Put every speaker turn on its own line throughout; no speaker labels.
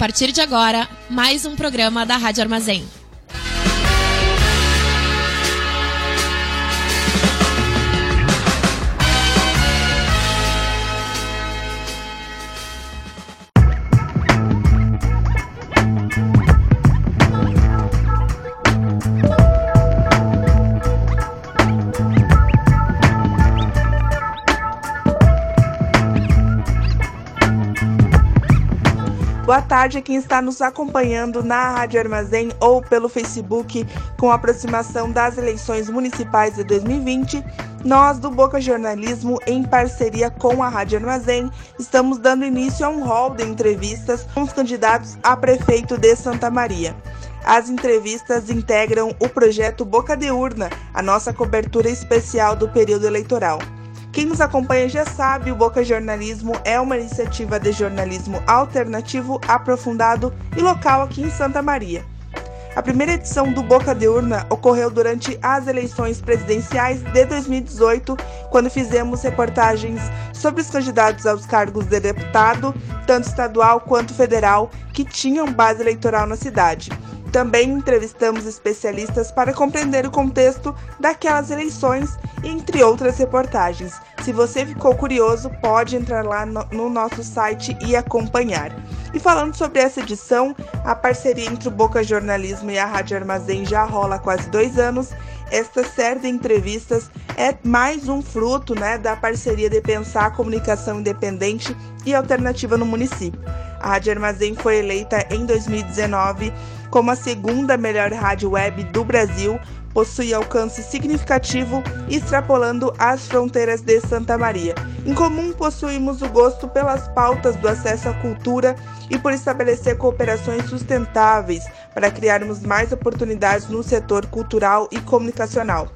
partir de agora, mais um programa da Rádio Armazém.
Boa tarde a quem está nos acompanhando na Rádio Armazém ou pelo Facebook com a aproximação das eleições municipais de 2020. Nós do Boca Jornalismo, em parceria com a Rádio Armazém, estamos dando início a um hall de entrevistas com os candidatos a prefeito de Santa Maria. As entrevistas integram o projeto Boca de Urna, a nossa cobertura especial do período eleitoral. Quem nos acompanha já sabe, o Boca Jornalismo é uma iniciativa de jornalismo alternativo, aprofundado e local aqui em Santa Maria. A primeira edição do Boca de Urna ocorreu durante as eleições presidenciais de 2018, quando fizemos reportagens sobre os candidatos aos cargos de deputado, tanto estadual quanto federal, que tinham base eleitoral na cidade. Também entrevistamos especialistas para compreender o contexto daquelas eleições, entre outras reportagens. Se você ficou curioso, pode entrar lá no, no, nosso site e acompanhar. E falando sobre essa edição, a parceria entre o Boca Jornalismo e a Rádio Armazém já rola há quase dois anos. Esta série de entrevistas é mais um fruto né, da parceria de pensar a comunicação independente e alternativa no município. A Rádio Armazém foi eleita em 2019 como a segunda melhor rádio web do Brasil, possui alcance significativo, extrapolando as fronteiras de Santa Maria. Em comum, possuímos o gosto pelas pautas do acesso à cultura e por estabelecer cooperações sustentáveis para criarmos mais oportunidades no setor cultural e comunicacional.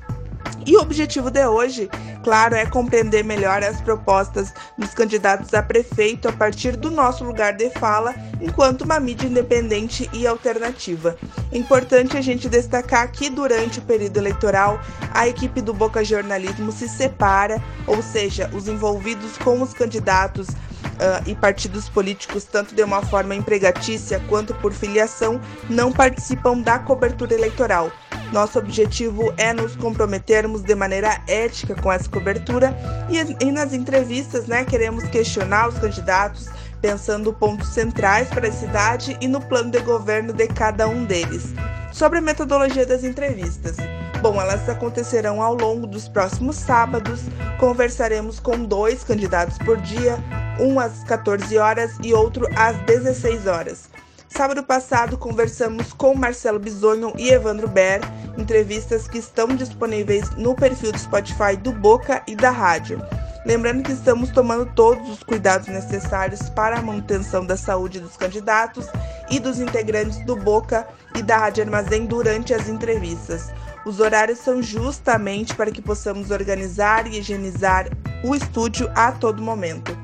E o objetivo de hoje, claro, é compreender melhor as propostas dos candidatos a prefeito a partir do nosso lugar de fala, enquanto uma mídia independente e alternativa. É importante a gente destacar que durante o período eleitoral, a equipe do Boca Jornalismo se separa, ou seja, os envolvidos com os candidatos Uh, e partidos políticos, tanto de uma forma empregatícia quanto por filiação, não participam da cobertura eleitoral. Nosso objetivo é nos comprometermos de maneira ética com essa cobertura e, e nas entrevistas, né, queremos questionar os candidatos pensando pontos centrais para a cidade e no plano de governo de cada um deles. Sobre a metodologia das entrevistas. Bom, elas acontecerão ao longo dos próximos sábados. Conversaremos com dois candidatos por dia, um às 14 horas e outro às 16 horas. Sábado passado conversamos com Marcelo Bisonho e Evandro Ber, entrevistas que estão disponíveis no perfil do Spotify do Boca e da rádio. Lembrando que estamos tomando todos os cuidados necessários para a manutenção da saúde dos candidatos e dos integrantes do Boca e da Rádio Armazém durante as entrevistas. Os horários são justamente para que possamos organizar e higienizar o estúdio a todo momento.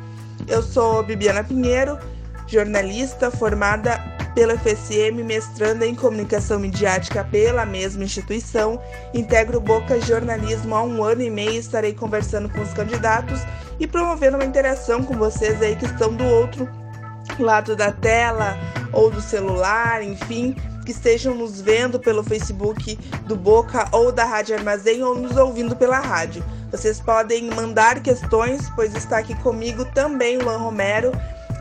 Eu sou Bibiana Pinheiro, jornalista formada pela FSM, mestranda em comunicação midiática pela mesma instituição. Integro Boca Jornalismo há um ano e meio. Estarei conversando com os candidatos e promovendo uma interação com vocês aí que estão do outro lado da tela ou do celular, enfim, que estejam nos vendo pelo Facebook do Boca ou da Rádio Armazém ou nos ouvindo pela rádio. Vocês podem mandar questões, pois está aqui comigo também o Luan Romero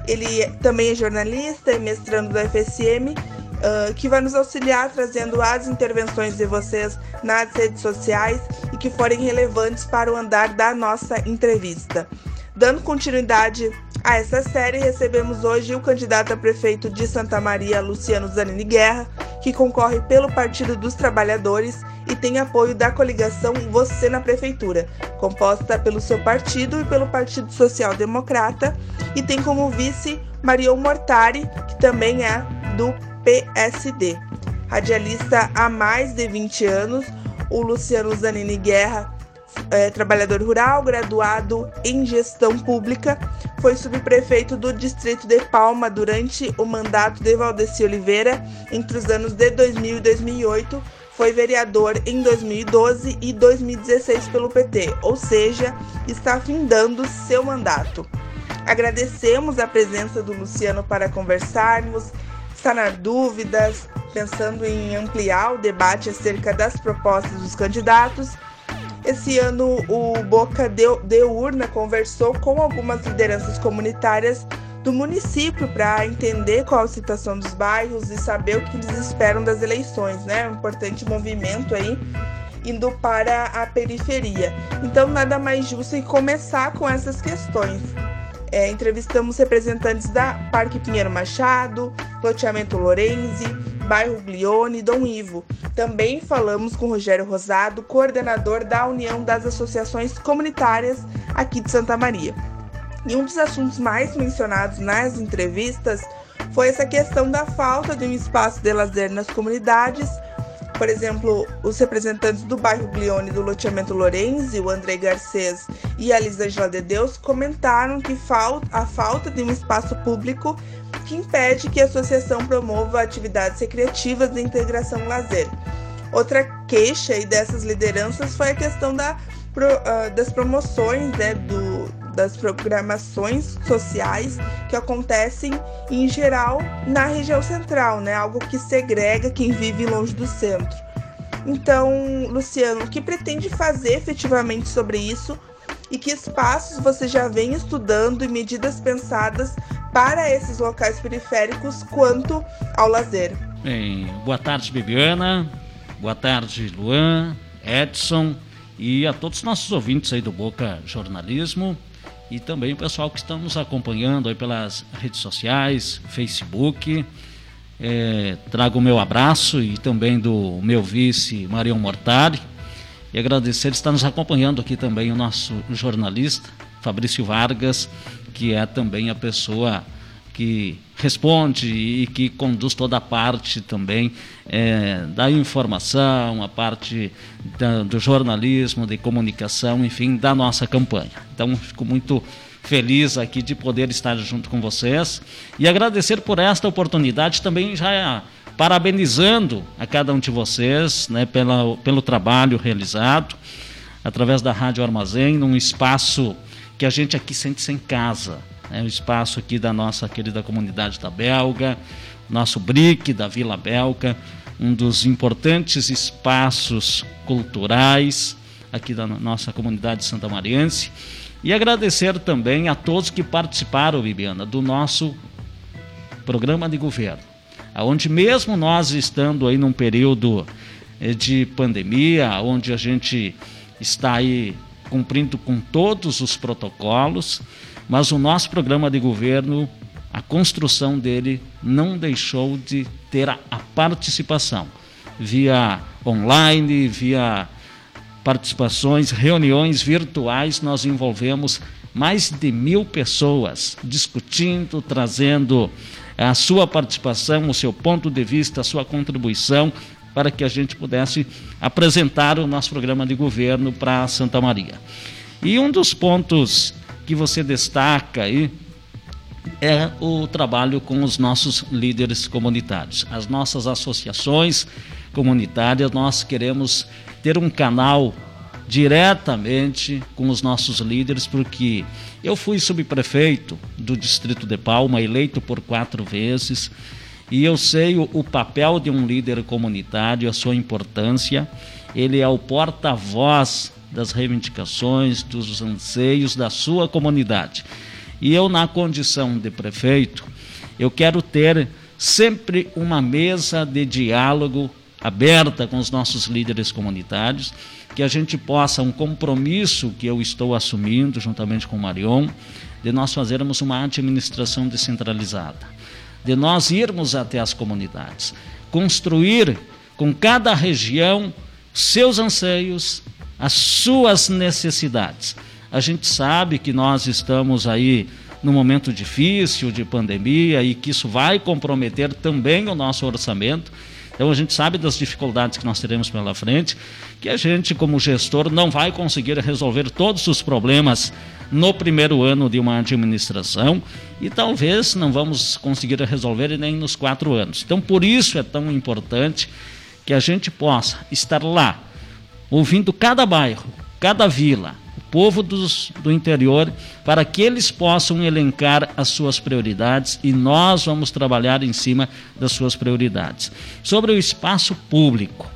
ele também é jornalista e mestrando da FSM, uh, que vai nos auxiliar trazendo as intervenções de vocês nas redes sociais e que forem relevantes para o andar da nossa entrevista. Dando continuidade a essa série, recebemos hoje o candidato a prefeito de Santa Maria, Luciano Zanini Guerra, que concorre pelo Partido dos Trabalhadores e tem apoio da coligação Você na Prefeitura, composta pelo seu partido e pelo Partido Social Democrata, e tem como vice Marion Mortari, que também é do PSD. Radialista há mais de 20 anos, o Luciano Zanini Guerra é, trabalhador rural, graduado em gestão pública, foi subprefeito do distrito de Palma durante o mandato de Valdeci Oliveira entre os anos de 2000 e 2008. Foi vereador em 2012 e 2016 pelo PT, ou seja, está findando seu mandato. Agradecemos a presença do Luciano para conversarmos, sanar dúvidas, pensando em ampliar o debate acerca das propostas dos candidatos. Esse ano, o Boca de, de Urna conversou com algumas lideranças comunitárias do município para entender qual a situação dos bairros e saber o que eles esperam das eleições, né? Um importante movimento aí indo para a periferia. Então, nada mais justo que começar com essas questões. É, entrevistamos representantes da Parque Pinheiro Machado, Loteamento Lorenzi, Bairro Glione e Dom Ivo. Também falamos com Rogério Rosado, coordenador da União das Associações Comunitárias aqui de Santa Maria. E um dos assuntos mais mencionados nas entrevistas foi essa questão da falta de um espaço de lazer nas comunidades. Por exemplo, os representantes do bairro Glione do loteamento Lorenzi, o André Garcês e a Lisângela de Deus, comentaram que a falta de um espaço público que impede que a associação promova atividades recreativas de integração lazer. Outra queixa dessas lideranças foi a questão da, ah, das promoções né, do, das programações sociais que acontecem em geral na região central, né? Algo que segrega quem vive longe do centro. Então, Luciano, o que pretende fazer efetivamente sobre isso e que espaços você já vem estudando e medidas pensadas para esses locais periféricos quanto ao lazer?
Bem, boa tarde, Bibiana. Boa tarde, Luan, Edson e a todos os nossos ouvintes aí do Boca Jornalismo e também o pessoal que está nos acompanhando aí pelas redes sociais, Facebook. É, trago o meu abraço e também do meu vice Marião Mortari. E agradecer estar nos acompanhando aqui também o nosso jornalista Fabrício Vargas, que é também a pessoa que responde e que conduz toda a parte também é, da informação, a parte da, do jornalismo, de comunicação, enfim, da nossa campanha. Então, fico muito feliz aqui de poder estar junto com vocês e agradecer por esta oportunidade também já parabenizando a cada um de vocês né, pela, pelo trabalho realizado através da Rádio Armazém, num espaço que a gente aqui sente-se em casa né, o espaço aqui da nossa querida comunidade da Belga, nosso BRIC da Vila Belga, um dos importantes espaços culturais aqui da nossa comunidade Santa Mariense. E agradecer também a todos que participaram, Bibiana, do nosso programa de governo, onde mesmo nós estando aí num período eh, de pandemia, onde a gente está aí cumprindo com todos os protocolos, mas o nosso programa de governo, a construção dele não deixou de ter a, a participação via online, via participações, reuniões virtuais, nós envolvemos mais de mil pessoas discutindo, trazendo a sua participação, o seu ponto de vista, a sua contribuição para que a gente pudesse apresentar o nosso programa de governo para Santa Maria. E um dos pontos que você destaca aí é o trabalho com os nossos líderes comunitários. As nossas associações comunitárias, nós queremos ter um canal diretamente com os nossos líderes, porque eu fui subprefeito do Distrito de Palma, eleito por quatro vezes, e eu sei o, o papel de um líder comunitário, a sua importância. Ele é o porta-voz das reivindicações, dos anseios da sua comunidade. E eu, na condição de prefeito, eu quero ter sempre uma mesa de diálogo aberta com os nossos líderes comunitários, que a gente possa, um compromisso que eu estou assumindo juntamente com o Marion, de nós fazermos uma administração descentralizada, de nós irmos até as comunidades, construir com cada região seus anseios, as suas necessidades. A gente sabe que nós estamos aí num momento difícil de pandemia e que isso vai comprometer também o nosso orçamento. Então a gente sabe das dificuldades que nós teremos pela frente, que a gente como gestor não vai conseguir resolver todos os problemas no primeiro ano de uma administração e talvez não vamos conseguir resolver nem nos quatro anos. Então por isso é tão importante que a gente possa estar lá ouvindo cada bairro, cada vila, povo dos, do interior, para que eles possam elencar as suas prioridades e nós vamos trabalhar em cima das suas prioridades. Sobre o espaço público,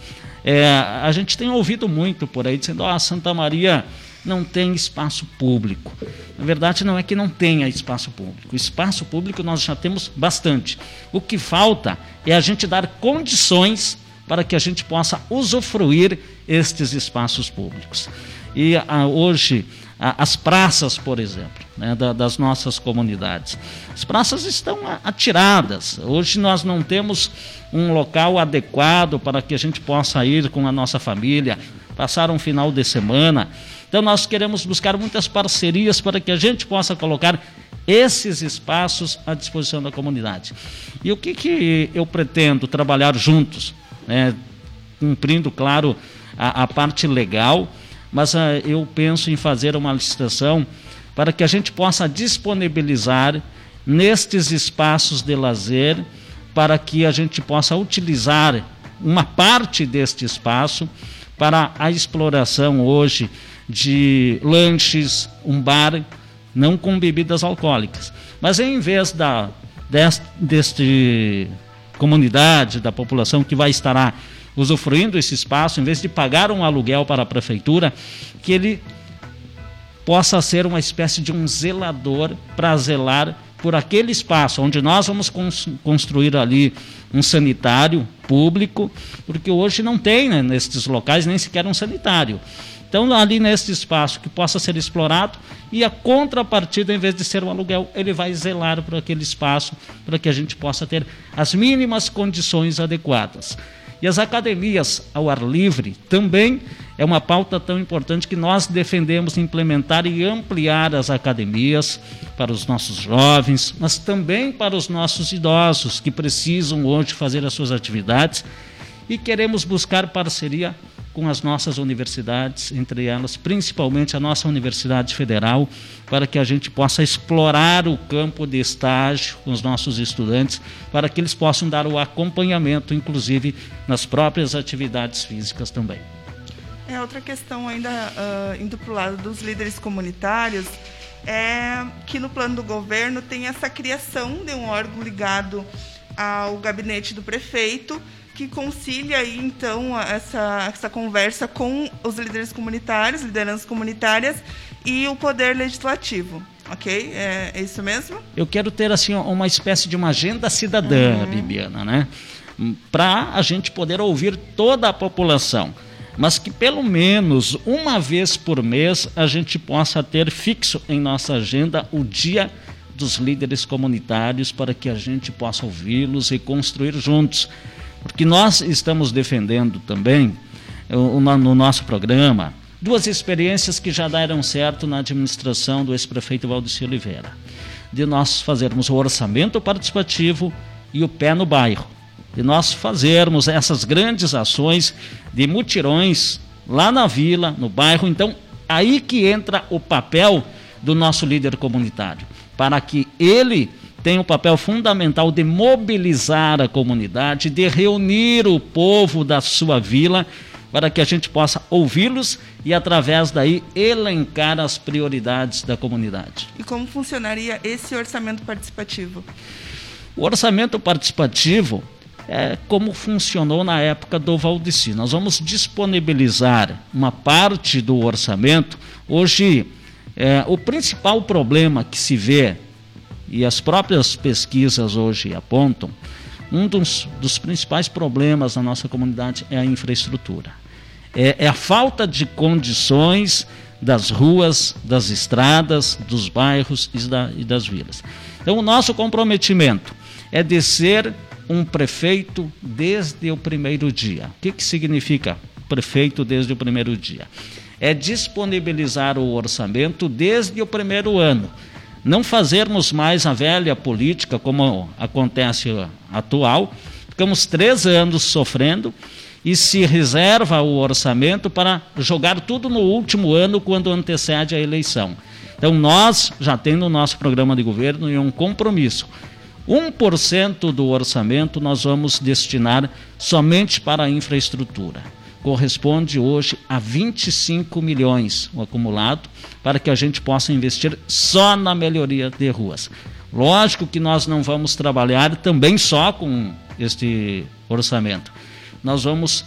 é, a gente tem ouvido muito por aí dizendo: ah, Santa Maria não tem espaço público. Na verdade, não é que não tenha espaço público. Espaço público nós já temos bastante. O que falta é a gente dar condições para que a gente possa usufruir estes espaços públicos. E a, hoje, a, as praças, por exemplo, né, da, das nossas comunidades. As praças estão atiradas. Hoje nós não temos um local adequado para que a gente possa ir com a nossa família, passar um final de semana. Então nós queremos buscar muitas parcerias para que a gente possa colocar esses espaços à disposição da comunidade. E o que, que eu pretendo trabalhar juntos? Né, cumprindo, claro, a, a parte legal, mas uh, eu penso em fazer uma licitação para que a gente possa disponibilizar nestes espaços de lazer para que a gente possa utilizar uma parte deste espaço para a exploração hoje de lanches, um bar, não com bebidas alcoólicas. Mas em vez da deste, deste comunidade, da população que vai estar usufruindo esse espaço, em vez de pagar um aluguel para a prefeitura, que ele possa ser uma espécie de um zelador para zelar por aquele espaço onde nós vamos construir ali um sanitário público, porque hoje não tem né, nesses locais nem sequer um sanitário. Então, ali nesse espaço que possa ser explorado e a contrapartida, em vez de ser um aluguel, ele vai zelar por aquele espaço para que a gente possa ter as mínimas condições adequadas. E as academias ao ar livre também é uma pauta tão importante que nós defendemos implementar e ampliar as academias para os nossos jovens, mas também para os nossos idosos que precisam hoje fazer as suas atividades e queremos buscar parceria com as nossas universidades, entre elas principalmente a nossa Universidade Federal, para que a gente possa explorar o campo de estágio com os nossos estudantes, para que eles possam dar o acompanhamento, inclusive nas próprias atividades físicas também.
É outra questão ainda uh, indo para o lado dos líderes comunitários é que no plano do governo tem essa criação de um órgão ligado ao gabinete do prefeito que concilia aí então essa, essa conversa com os líderes comunitários, lideranças comunitárias e o poder legislativo. Ok? É, é isso mesmo?
Eu quero ter assim uma espécie de uma agenda cidadã, uhum. Bibiana, né? Para a gente poder ouvir toda a população mas que pelo menos uma vez por mês a gente possa ter fixo em nossa agenda o dia dos líderes comunitários para que a gente possa ouvi-los e construir juntos. Porque nós estamos defendendo também, no nosso programa, duas experiências que já deram certo na administração do ex-prefeito Valdeci Oliveira. De nós fazermos o orçamento participativo e o pé no bairro. De nós fazermos essas grandes ações de mutirões lá na vila, no bairro. Então, aí que entra o papel do nosso líder comunitário, para que ele tem um papel fundamental de mobilizar a comunidade, de reunir o povo da sua vila para que a gente possa ouvi-los e através daí elencar as prioridades da comunidade.
E como funcionaria esse orçamento participativo?
O orçamento participativo é como funcionou na época do Valdeci. Nós vamos disponibilizar uma parte do orçamento. Hoje, é, o principal problema que se vê e as próprias pesquisas hoje apontam, um dos, dos principais problemas na nossa comunidade é a infraestrutura. É, é a falta de condições das ruas, das estradas, dos bairros e, da, e das vilas. Então, o nosso comprometimento é de ser um prefeito desde o primeiro dia. O que, que significa prefeito desde o primeiro dia? É disponibilizar o orçamento desde o primeiro ano não fazermos mais a velha política como acontece atual. Ficamos três anos sofrendo e se reserva o orçamento para jogar tudo no último ano, quando antecede a eleição. Então, nós já temos no nosso programa de governo um compromisso. 1% do orçamento nós vamos destinar somente para a infraestrutura. Corresponde hoje a 25 milhões o acumulado para que a gente possa investir só na melhoria de ruas. Lógico que nós não vamos trabalhar também só com este orçamento. Nós vamos,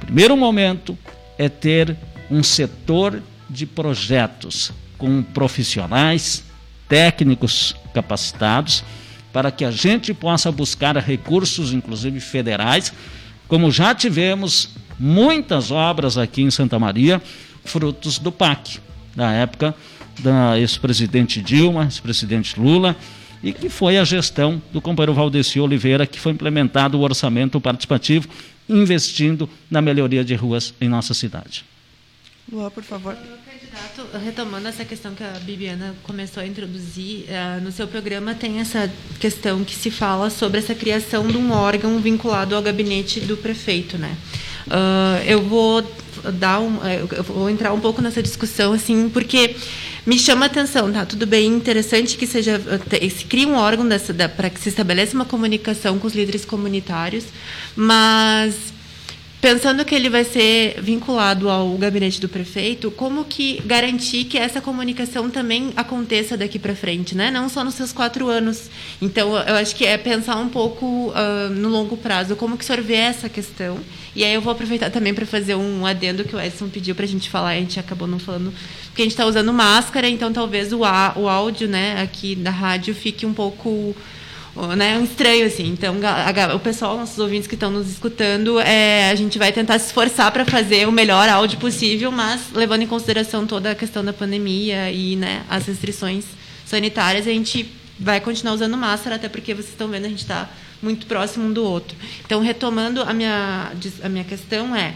primeiro momento, é ter um setor de projetos com profissionais, técnicos capacitados, para que a gente possa buscar recursos, inclusive federais, como já tivemos muitas obras aqui em Santa Maria, frutos do PAC, da época da ex-presidente Dilma, ex-presidente Lula, e que foi a gestão do companheiro Valdeci Oliveira que foi implementado o orçamento participativo, investindo na melhoria de ruas em nossa cidade.
Lua, por favor.
Candidato, retomando essa questão que a Bibiana começou a introduzir, uh, no seu programa tem essa questão que se fala sobre essa criação de um órgão vinculado ao gabinete do prefeito, né? Uh, eu vou dar um, eh, eu vou entrar um pouco nessa discussão assim, porque me chama a atenção, tá? Tudo bem, interessante que seja se cria um órgão para que se estabeleça uma comunicação com os líderes comunitários, mas pensando que ele vai ser vinculado ao gabinete do prefeito, como que garantir que essa comunicação também aconteça daqui para frente, né? Não só nos seus quatro anos. Então, eu acho que é pensar um pouco uh, no longo prazo, como que o senhor vê essa questão. E aí eu vou aproveitar também para fazer um adendo que o Edson pediu para a gente falar, a gente acabou não falando, porque a gente está usando máscara, então talvez o, o áudio, né, aqui da rádio fique um pouco né, um estranho assim. Então, a, a, o pessoal, nossos ouvintes que estão nos escutando, é, a gente vai tentar se esforçar para fazer o melhor áudio possível, mas levando em consideração toda a questão da pandemia e né, as restrições sanitárias, a gente vai continuar usando máscara, até porque vocês estão vendo a gente está muito próximo um do outro. Então, retomando a minha a minha questão é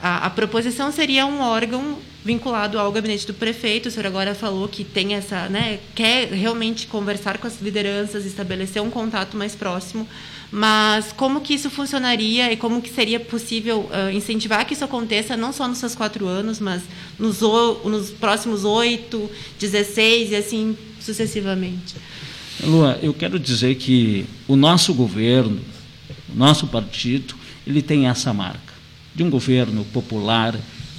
a, a, proposição seria um órgão vinculado ao gabinete do prefeito. O senhor agora falou que tem essa, né, quer realmente conversar com as lideranças, estabelecer um contato mais próximo. Mas como que isso funcionaria e como que seria possível uh, incentivar que isso aconteça não só nos seus quatro anos, mas nos, nos próximos oito, dezesseis e assim sucessivamente?
Lua, eu quero dizer que o nosso governo, o nosso partido, ele tem essa marca de um governo popular,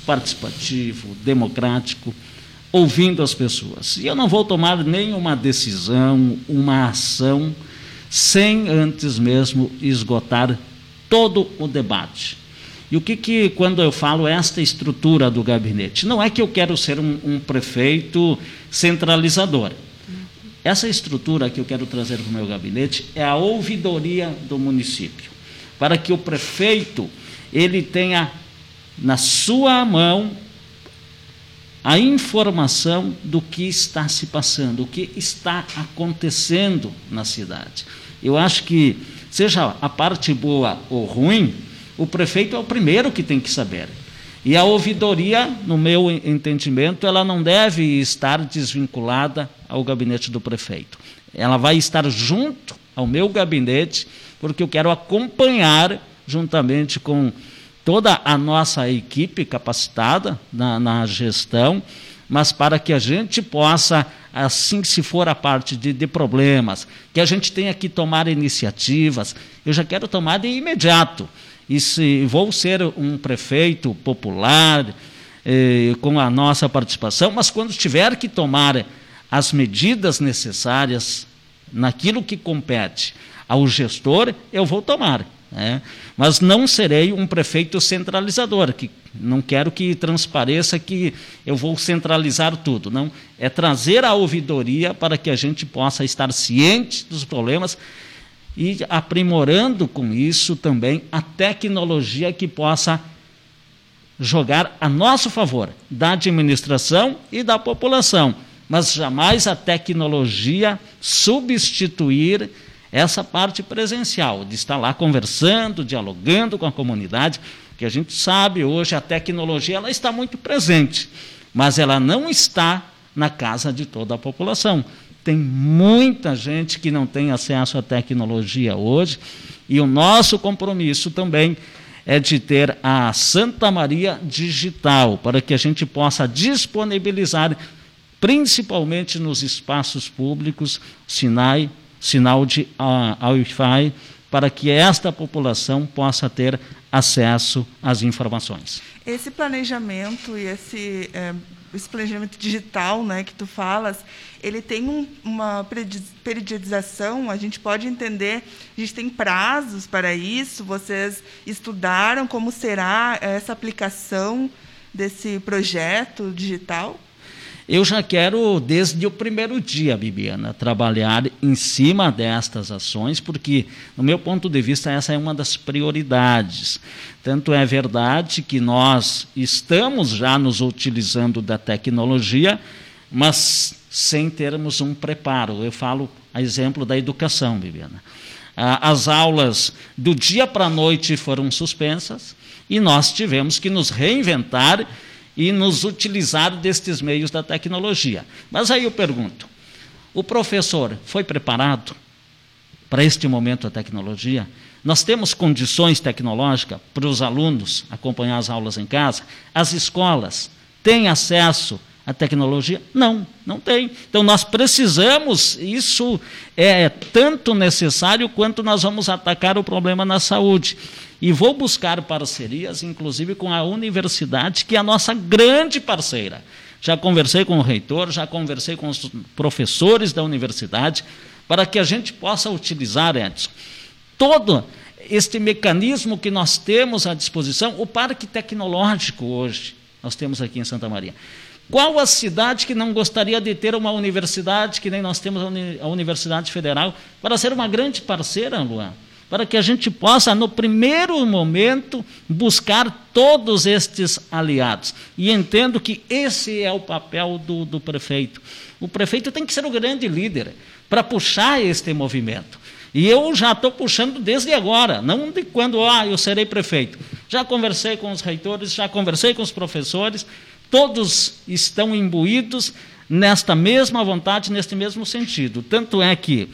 participativo, democrático, ouvindo as pessoas. E eu não vou tomar nenhuma decisão, uma ação, sem antes mesmo esgotar todo o debate. E o que, que quando eu falo esta estrutura do gabinete? Não é que eu quero ser um, um prefeito centralizador. Essa estrutura que eu quero trazer para o meu gabinete é a ouvidoria do município, para que o prefeito ele tenha na sua mão a informação do que está se passando, o que está acontecendo na cidade. Eu acho que, seja a parte boa ou ruim, o prefeito é o primeiro que tem que saber. E a ouvidoria, no meu entendimento, ela não deve estar desvinculada ao gabinete do prefeito. Ela vai estar junto ao meu gabinete, porque eu quero acompanhar juntamente com toda a nossa equipe capacitada na, na gestão, mas para que a gente possa, assim que se for a parte de, de, problemas, que a gente tenha que tomar iniciativas, eu já quero tomar de imediato. E se vou ser um prefeito popular, eh, com a nossa participação, mas quando tiver que tomar as medidas necessárias naquilo que compete ao gestor, eu vou tomar. Né? Mas não serei um prefeito centralizador, que não quero que transpareça que eu vou centralizar tudo. Não, é trazer a ouvidoria para que a gente possa estar ciente dos problemas e aprimorando com isso também a tecnologia que possa jogar a nosso favor, da administração e da população, mas jamais a tecnologia substituir essa parte presencial, de estar lá conversando, dialogando com a comunidade, que a gente sabe hoje a tecnologia ela está muito presente, mas ela não está na casa de toda a população. Tem muita gente que não tem acesso à tecnologia hoje, e o nosso compromisso também é de ter a Santa Maria Digital, para que a gente possa disponibilizar, principalmente nos espaços públicos, sinais sinal de Wi-Fi para que esta população possa ter acesso às informações.
Esse planejamento e esse, é, esse planejamento digital né, que tu falas, ele tem um, uma periodização, a gente pode entender, a gente tem prazos para isso, vocês estudaram como será essa aplicação desse projeto digital?
Eu já quero, desde o primeiro dia, Bibiana, trabalhar em cima destas ações, porque, no meu ponto de vista, essa é uma das prioridades. Tanto é verdade que nós estamos já nos utilizando da tecnologia, mas sem termos um preparo. Eu falo a exemplo da educação, Bibiana. As aulas do dia para a noite foram suspensas e nós tivemos que nos reinventar e nos utilizar destes meios da tecnologia. Mas aí eu pergunto: o professor foi preparado para este momento da tecnologia? Nós temos condições tecnológicas para os alunos acompanhar as aulas em casa? As escolas têm acesso à tecnologia? Não, não tem. Então nós precisamos, isso é tanto necessário quanto nós vamos atacar o problema na saúde. E vou buscar parcerias, inclusive com a universidade, que é a nossa grande parceira. Já conversei com o reitor, já conversei com os professores da universidade, para que a gente possa utilizar, Edson, todo este mecanismo que nós temos à disposição, o parque tecnológico hoje, nós temos aqui em Santa Maria. Qual a cidade que não gostaria de ter uma universidade, que nem nós temos a Universidade Federal, para ser uma grande parceira, Luan? Para que a gente possa, no primeiro momento, buscar todos estes aliados. E entendo que esse é o papel do, do prefeito. O prefeito tem que ser o grande líder para puxar este movimento. E eu já estou puxando desde agora, não de quando ah, eu serei prefeito. Já conversei com os reitores, já conversei com os professores, todos estão imbuídos nesta mesma vontade, neste mesmo sentido. Tanto é que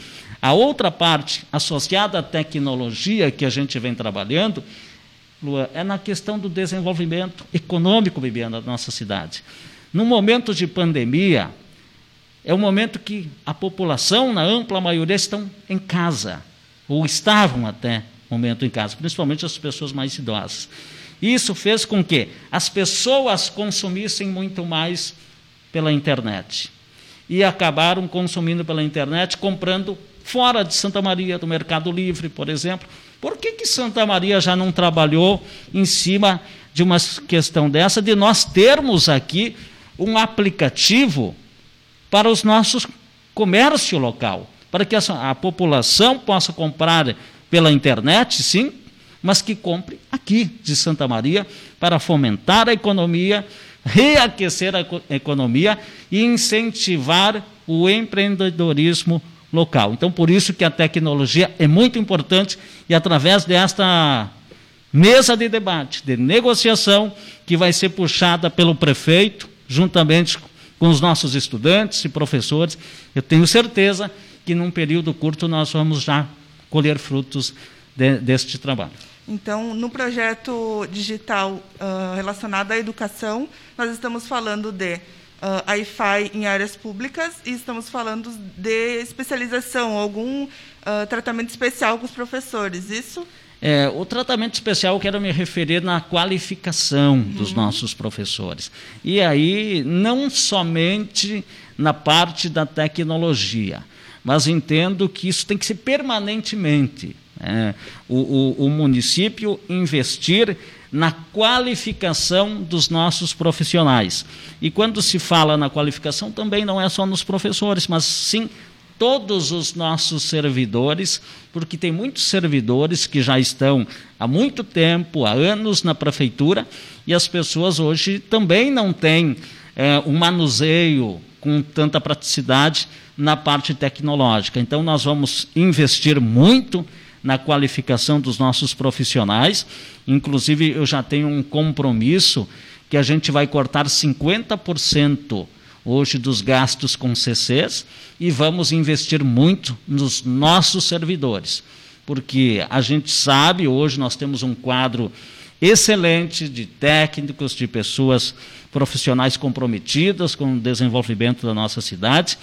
a outra parte associada à tecnologia que a gente vem trabalhando, Lua, é na questão do desenvolvimento econômico, Bibiana, da nossa cidade. No momento de pandemia, é um momento que a população, na ampla maioria, estão em casa, ou estavam até momento em casa, principalmente as pessoas mais idosas. Isso fez com que as pessoas consumissem muito mais pela internet. E acabaram consumindo pela internet, comprando fora de Santa Maria, do Mercado Livre, por exemplo. Por que, que Santa Maria já não trabalhou em cima de uma questão dessa, de nós termos aqui um aplicativo para os nossos comércio local, para que a, a população possa comprar pela internet, sim, mas que compre aqui de Santa Maria para fomentar a economia, reaquecer a economia e incentivar o empreendedorismo local. Então, por isso que a tecnologia é muito importante e através desta mesa de debate, de negociação, que vai ser puxada pelo prefeito, juntamente com os nossos estudantes e professores, eu tenho certeza que num período curto nós vamos já colher frutos de, deste trabalho.
Então, no projeto digital uh, relacionado à educação, nós estamos falando de uh, IFI em áreas públicas e estamos falando de especialização, algum uh, tratamento especial com os professores, isso?
É, o tratamento especial quero me referir na qualificação dos uhum. nossos professores. E aí, não somente na parte da tecnologia, mas entendo que isso tem que ser permanentemente. É, o, o, o município investir na qualificação dos nossos profissionais. E quando se fala na qualificação, também não é só nos professores, mas sim todos os nossos servidores, porque tem muitos servidores que já estão há muito tempo, há anos na prefeitura, e as pessoas hoje também não têm é, um manuseio com tanta praticidade na parte tecnológica. Então, nós vamos investir muito na qualificação dos nossos profissionais. Inclusive, eu já tenho um compromisso que a gente vai cortar 50% hoje dos gastos com CCs e vamos investir muito nos nossos servidores. Porque a gente sabe, hoje nós temos um quadro excelente de técnicos, de pessoas profissionais comprometidas com o desenvolvimento da nossa cidade.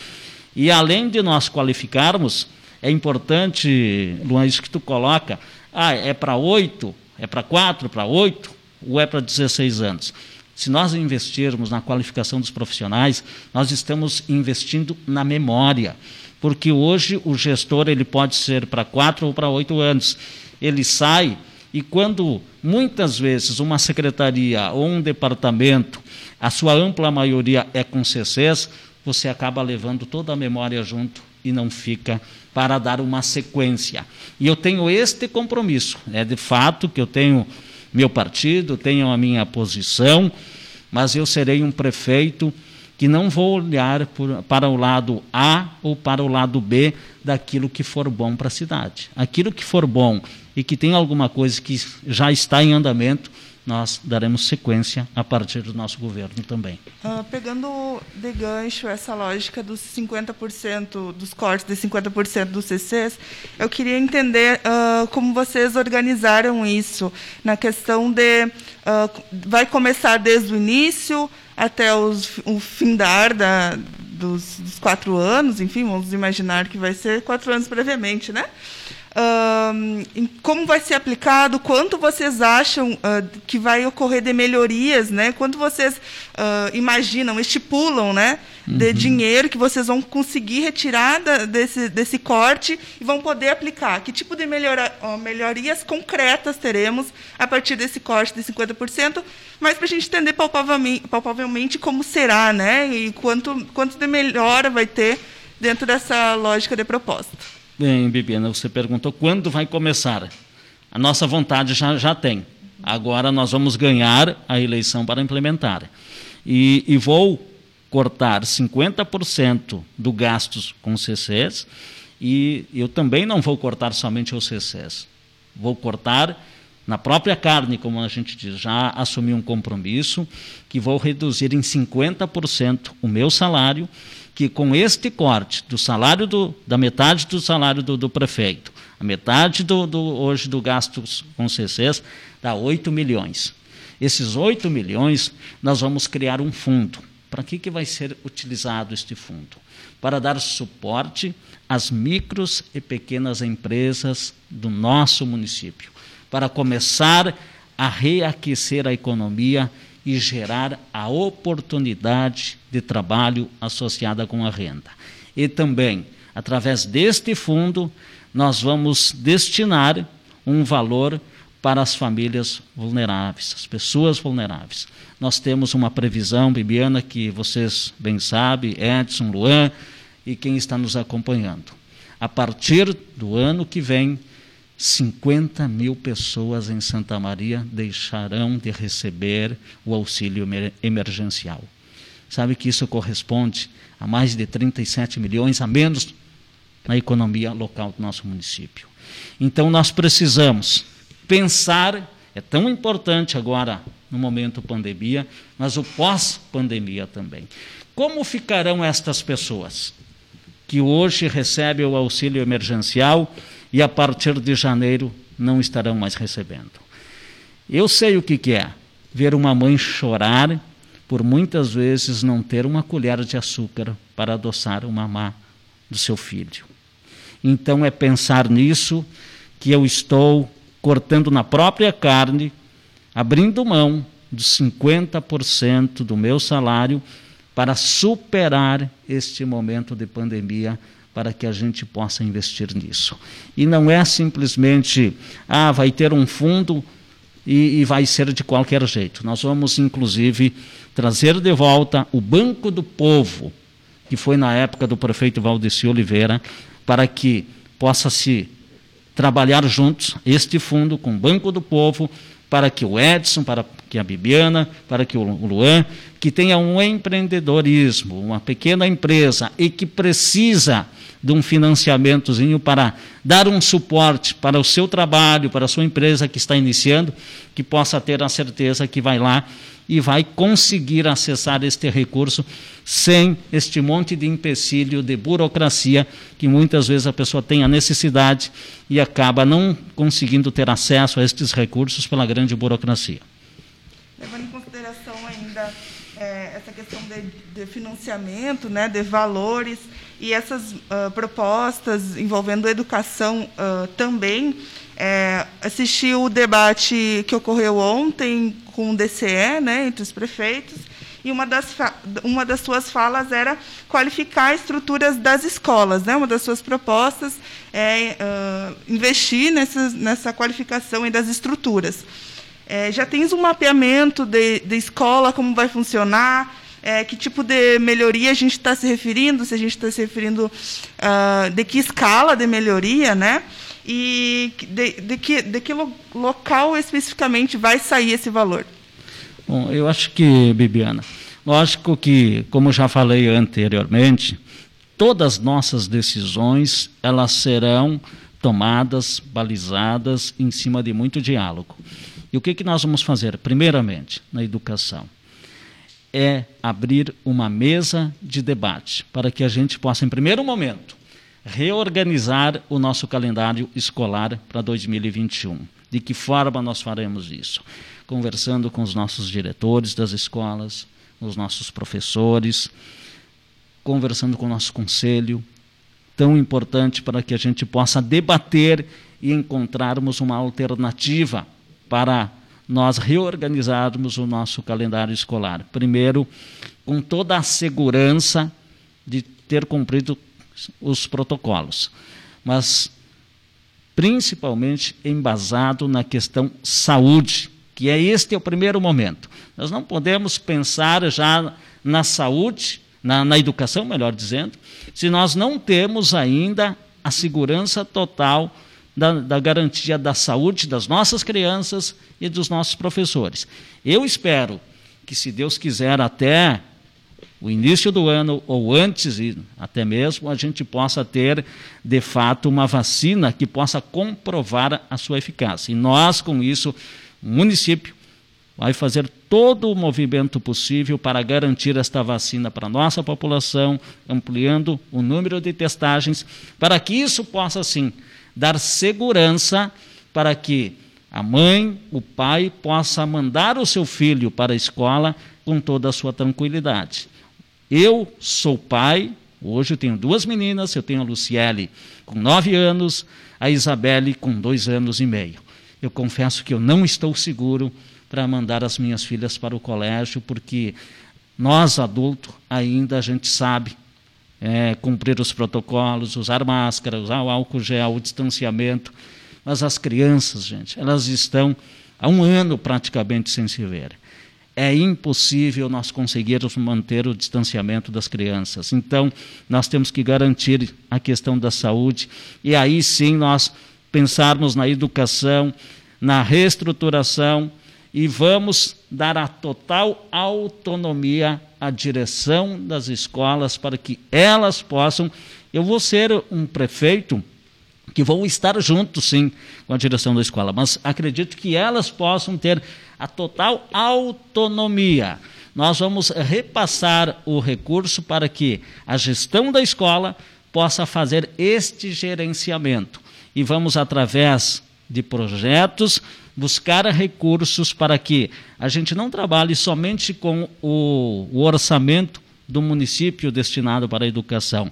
E além de nós qualificarmos, É importante, Luan, isso que tu coloca. Ah, é para oito, é para quatro, para oito, ou é para 16 anos? Se nós investirmos na qualificação dos profissionais, nós estamos investindo na memória, porque hoje o gestor ele pode ser para quatro ou para oito anos. Ele sai e quando muitas vezes uma secretaria ou um departamento, a sua ampla maioria é com CCs, você acaba levando toda a memória junto e não fica para dar uma sequência. E eu tenho este compromisso, é de fato que eu tenho meu partido, tenho a minha posição, mas eu serei um prefeito que não vou olhar por, para o lado A ou para o lado B daquilo que for bom para a cidade. Aquilo que for bom e que tem alguma coisa que já está em andamento, nós daremos sequência a partir do nosso governo também.
Uh, pegando de gancho essa lógica dos 50%, dos cortes de 50% dos CCs, eu queria entender uh, como vocês organizaram isso na questão de uh, vai começar desde o início até os, o findar da, dos, dos quatro anos, enfim, vamos imaginar que vai ser quatro anos previamente, né? Uh, como vai ser aplicado, quanto vocês acham uh, que vai ocorrer de melhorias, né? Quanto vocês uh, imaginam, estipulam, né? De uhum. dinheiro que vocês vão conseguir retirar da, desse, desse corte e vão poder aplicar. Que tipo de melhora, melhorias concretas teremos a partir desse corte de 50%, mas para a gente entender palpavelmente, palpavelmente como será, né? E quanto, quanto de melhora vai ter dentro dessa lógica de proposta.
Bem, Bibiana, você perguntou quando vai começar. A nossa vontade já, já tem. Agora nós vamos ganhar a eleição para implementar. E, e vou cortar 50% do gastos com CCs e eu também não vou cortar somente os CCs. Vou cortar na própria carne, como a gente diz, já assumi um compromisso que vou reduzir em 50% o meu salário que com este corte do salário do, da metade do salário do, do prefeito, a metade do, do, hoje do gasto com CCs, dá 8 milhões. Esses 8 milhões, nós vamos criar um fundo. Para que, que vai ser utilizado este fundo? Para dar suporte às micros e pequenas empresas do nosso município, para começar a reaquecer a economia e gerar a oportunidade de trabalho associada com a renda. E também, através deste fundo, nós vamos destinar um valor para as famílias vulneráveis, as pessoas vulneráveis. Nós temos uma previsão, Bibiana, que vocês bem sabem, Edson, Luan e quem está nos acompanhando. A partir do ano que vem, 50 mil pessoas em Santa Maria deixarão de receber o auxílio emergencial. Sabe que isso corresponde a mais de 37 milhões a menos na economia local do nosso município. Então nós precisamos pensar, é tão importante agora no momento pandemia, mas o pós-pandemia também. Como ficarão estas pessoas que hoje recebem o auxílio emergencial e a partir de janeiro não estarão mais recebendo. Eu sei o que, que é ver uma mãe chorar por muitas vezes não ter uma colher de açúcar para adoçar o mamá do seu filho. Então é pensar nisso que eu estou cortando na própria carne, abrindo mão dos 50% do meu salário para superar este momento de pandemia para que a gente possa investir nisso. E não é simplesmente, ah, vai ter um fundo e, e, vai ser de qualquer jeito. Nós vamos, inclusive, trazer de volta o Banco do Povo, que foi na época do prefeito Valdeci Oliveira, para que possa se trabalhar juntos este fundo com o Banco do Povo, para que o Edson, para que a Bibiana, para que o Luan, que tenha um empreendedorismo, uma pequena empresa e que precisa de um financiamentozinho para dar um suporte para o seu trabalho, para a sua empresa que está iniciando, que possa ter a certeza que vai lá e vai conseguir acessar este recurso sem este monte de empecilho de burocracia que muitas vezes a pessoa tem a necessidade e acaba não conseguindo ter acesso a estes recursos pela grande burocracia.
Levando em consideração ainda é, essa questão de, de financiamento, né, de valores, e essas uh, propostas envolvendo educação uh, também. É, assisti o debate que ocorreu ontem com o DCE, né, entre os prefeitos, e uma das, uma das suas falas era qualificar estruturas das escolas. Né? Uma das suas propostas é uh, investir nessa, nessa qualificação das estruturas. É, já tens um mapeamento de escola, como vai funcionar, é, que tipo de melhoria a gente está se referindo, se a gente está se referindo uh, de que escala de melhoria, né? E de, de que, de que local especificamente vai sair esse valor.
Bom, eu acho que, Bibiana, lógico que, como já falei anteriormente, todas nossas decisões elas serão tomadas, balizadas em cima de muito diálogo. E o que, que nós vamos fazer? Primeiramente, na educação, é abrir uma mesa de debate para que a gente possa, em primeiro momento, reorganizar o nosso calendário escolar para 2021. De que forma nós faremos isso? conversando com os nossos diretores das escolas, os nossos professores, conversando com o nosso conselho, tão importante para que a gente possa debater e encontrarmos uma alternativa para nós reorganizarmos o nosso calendário escolar. Primeiro, com toda a segurança de ter cumprido os protocolos, mas principalmente embasado na questão saúde, que é este é o primeiro momento. Nós não podemos pensar já na saúde, na, na educação, melhor dizendo, se nós não temos ainda a segurança total da, da, garantia da saúde das nossas crianças e dos nossos professores. Eu espero que, se Deus quiser, até o início do ano ou antes até mesmo a gente possa ter de fato uma vacina que possa comprovar a sua eficácia. E nós com isso o município vai fazer todo o movimento possível para garantir esta vacina para a nossa população, ampliando o número de testagens, para que isso possa, sim, dar segurança para que a mãe, o pai, possa mandar o seu filho para a escola com toda a sua tranquilidade. Eu sou pai, hoje eu tenho duas meninas, eu tenho a Luciele com nove anos, a Isabelle com dois anos e meio eu confesso que eu não estou seguro para mandar as minhas filhas para o colégio, porque nós adultos ainda a gente sabe é, cumprir os protocolos, usar máscara, usar o álcool gel, o distanciamento, mas as crianças, gente, elas estão há um ano praticamente sem se ver. É impossível nós conseguirmos manter o distanciamento das crianças. Então, nós temos que garantir a questão da saúde e aí sim nós pensarmos na educação, na reestruturação e vamos dar a total autonomia à direção das escolas para que elas possam. Eu vou ser um prefeito que vou estar junto, sim, com a direção da escola, mas acredito que elas possam ter a total autonomia. Nós vamos repassar o recurso para que a gestão da escola possa fazer este gerenciamento e vamos, através de projetos, buscar recursos para que a gente não trabalhe somente com o, o orçamento do município destinado para a educação,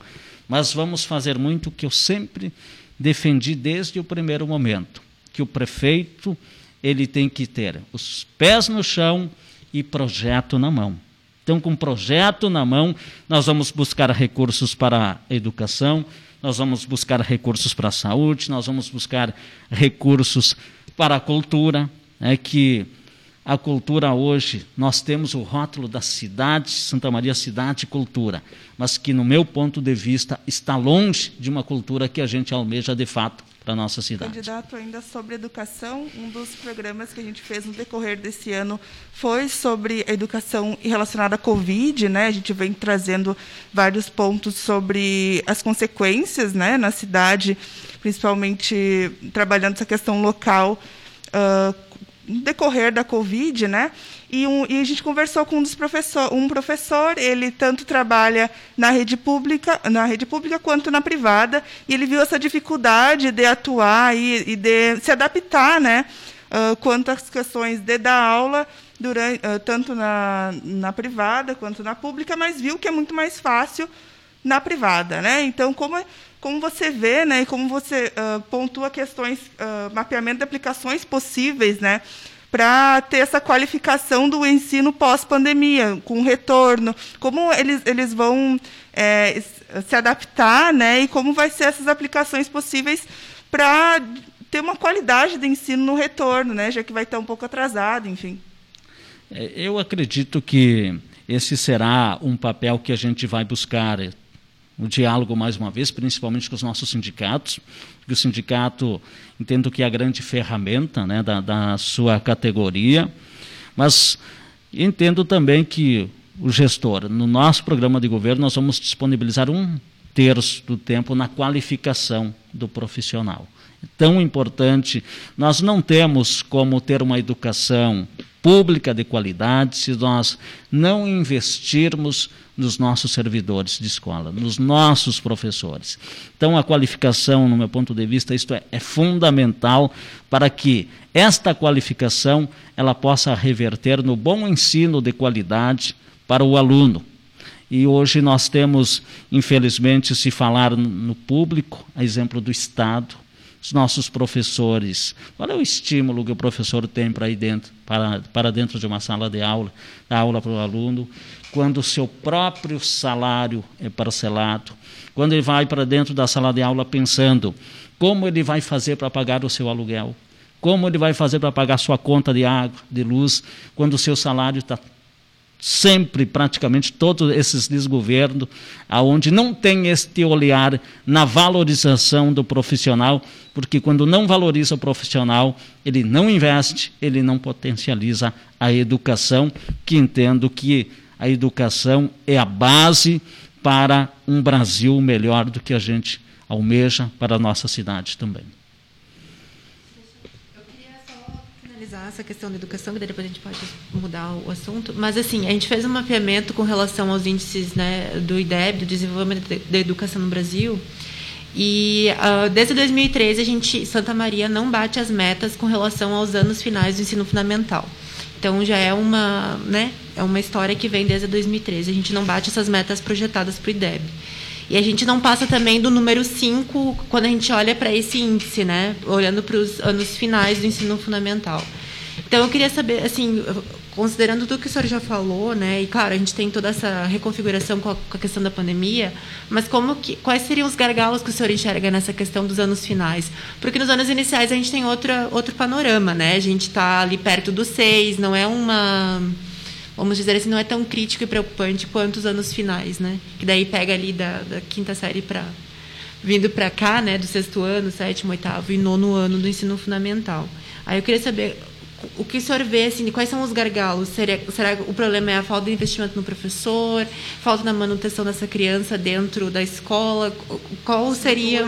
mas vamos fazer muito o que eu sempre defendi desde o primeiro momento, que o prefeito ele tem que ter os pés no chão e projeto na mão. Então, com projeto na mão, nós vamos buscar recursos para a educação, nós vamos buscar recursos para a saúde, nós vamos buscar recursos para a cultura, é que a cultura hoje, nós temos o rótulo da cidade, Santa Maria Cidade Cultura, mas que, no meu ponto de vista, está longe de uma cultura que a gente almeja de fato para a nossa cidade.
Candidato, ainda sobre educação, um dos programas que a gente fez no decorrer desse ano foi sobre a educação relacionada à Covid. Né? A gente vem trazendo vários pontos sobre as consequências né, na cidade, principalmente trabalhando essa questão local. Uh, decorrer da Covid, né? E, um, e, a gente conversou com um, dos professor, um professor, ele tanto trabalha na rede pública, na rede pública quanto na privada, e ele viu essa dificuldade de atuar e, e de se adaptar, né? Uh, quanto às questões de dar aula durante, uh, tanto na, na privada quanto na pública, mas viu que é muito mais fácil na privada, né? Então, como, como você vê, né, e como você uh, pontua questões, uh, mapeamento de aplicações possíveis, né, para ter essa qualificação do ensino pós-pandemia, com retorno, como eles, eles vão é, se adaptar, né, e como vai ser essas aplicações possíveis para ter uma qualidade de ensino no retorno, né, já que vai estar um pouco atrasado, enfim.
É, eu acredito que esse será um papel que a gente vai buscar o diálogo mais uma vez, principalmente com os nossos sindicatos, porque o sindicato entendo que é a grande ferramenta né, da, da sua categoria, mas entendo também que o gestor, no nosso programa de governo, nós vamos disponibilizar um terço do tempo na qualificação do profissional. Tão importante, nós não temos como ter uma educação pública de qualidade se nós não investirmos nos nossos servidores de escola, nos nossos professores. Então, a qualificação, no meu ponto de vista, isto é, é fundamental para que esta qualificação ela possa reverter no bom ensino de qualidade para o aluno. E hoje nós temos, infelizmente, se falar no público, a exemplo do Estado, os nossos professores. Qual é o estímulo que o professor tem para ir dentro, para, para dentro de uma sala de aula, dar aula para o aluno, quando o seu próprio salário é parcelado, quando ele vai para dentro da sala de aula pensando como ele vai fazer para pagar o seu aluguel, como ele vai fazer para pagar sua conta de água, de luz, quando o seu salário está sempre, praticamente, todos esses desgovernos, aonde não tem este olhar na valorização do profissional, porque quando não valoriza o profissional, ele não investe, ele não potencializa a educação, que entendo que a educação é a base para um Brasil melhor do que a gente almeja para a nossa cidade também.
Essa questão da educação, que depois a gente pode mudar o assunto. Mas, assim, a gente fez um mapeamento com relação aos índices né, do IDEB, do desenvolvimento da educação no Brasil. E uh, desde 2013, a gente, Santa Maria não bate as metas com relação aos anos finais do ensino fundamental. Então, já é uma, né, é uma história que vem desde 2013. A gente não bate essas metas projetadas para o IDEB. E a gente não passa também do número 5 quando a gente olha para esse índice, né? olhando para os anos finais do ensino fundamental. Então, eu queria saber, assim, considerando tudo que o senhor já falou, né, e claro, a gente tem toda essa reconfiguração com a, com a, questão da pandemia, mas como que, quais seriam os gargalos que o senhor enxerga nessa questão dos anos finais? Porque nos anos iniciais a gente tem outra, outro panorama, né? A gente está ali perto dos seis, não é uma vamos dizer assim, não é tão crítico e preocupante quanto os anos finais, né? Que daí pega ali da, da quinta série para vindo para cá, né, do sexto ano, sétimo, oitavo e nono ano do ensino fundamental. Aí eu queria saber o que o senhor vê, assim, quais são os gargalos? Será, será que o problema é a falta de investimento no professor, falta na manutenção dessa criança dentro da escola? Qual seria...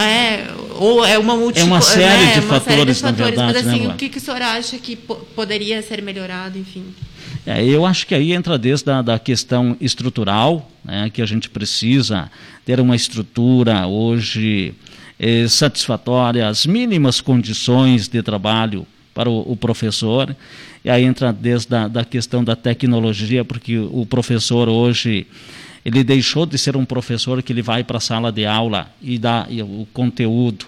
É, ou é uma multi...
É uma série né? de uma fatores, série de fatores verdade,
mas assim,
né,
o que, que o senhor acha que poderia ser melhorado, enfim?
É, eu acho que aí entra desde a da questão estrutural, né, que a gente precisa ter uma estrutura hoje eh, satisfatória, as mínimas condições de trabalho para o, o professor. E aí entra desde a da questão da tecnologia, porque o professor hoje ele deixou de ser um professor que ele vai para a sala de aula e dá o conteúdo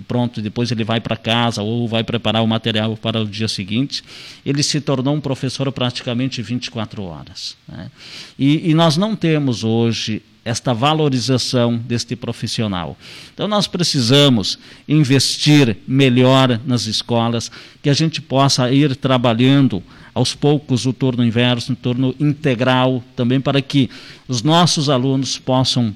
e pronto, depois ele vai para casa ou vai preparar o material para o dia seguinte. Ele se tornou um professor praticamente 24 horas. Né? E, e nós não temos hoje esta valorização deste profissional. Então nós precisamos investir melhor nas escolas, que a gente possa ir trabalhando aos poucos o turno inverso, o turno integral, também para que os nossos alunos possam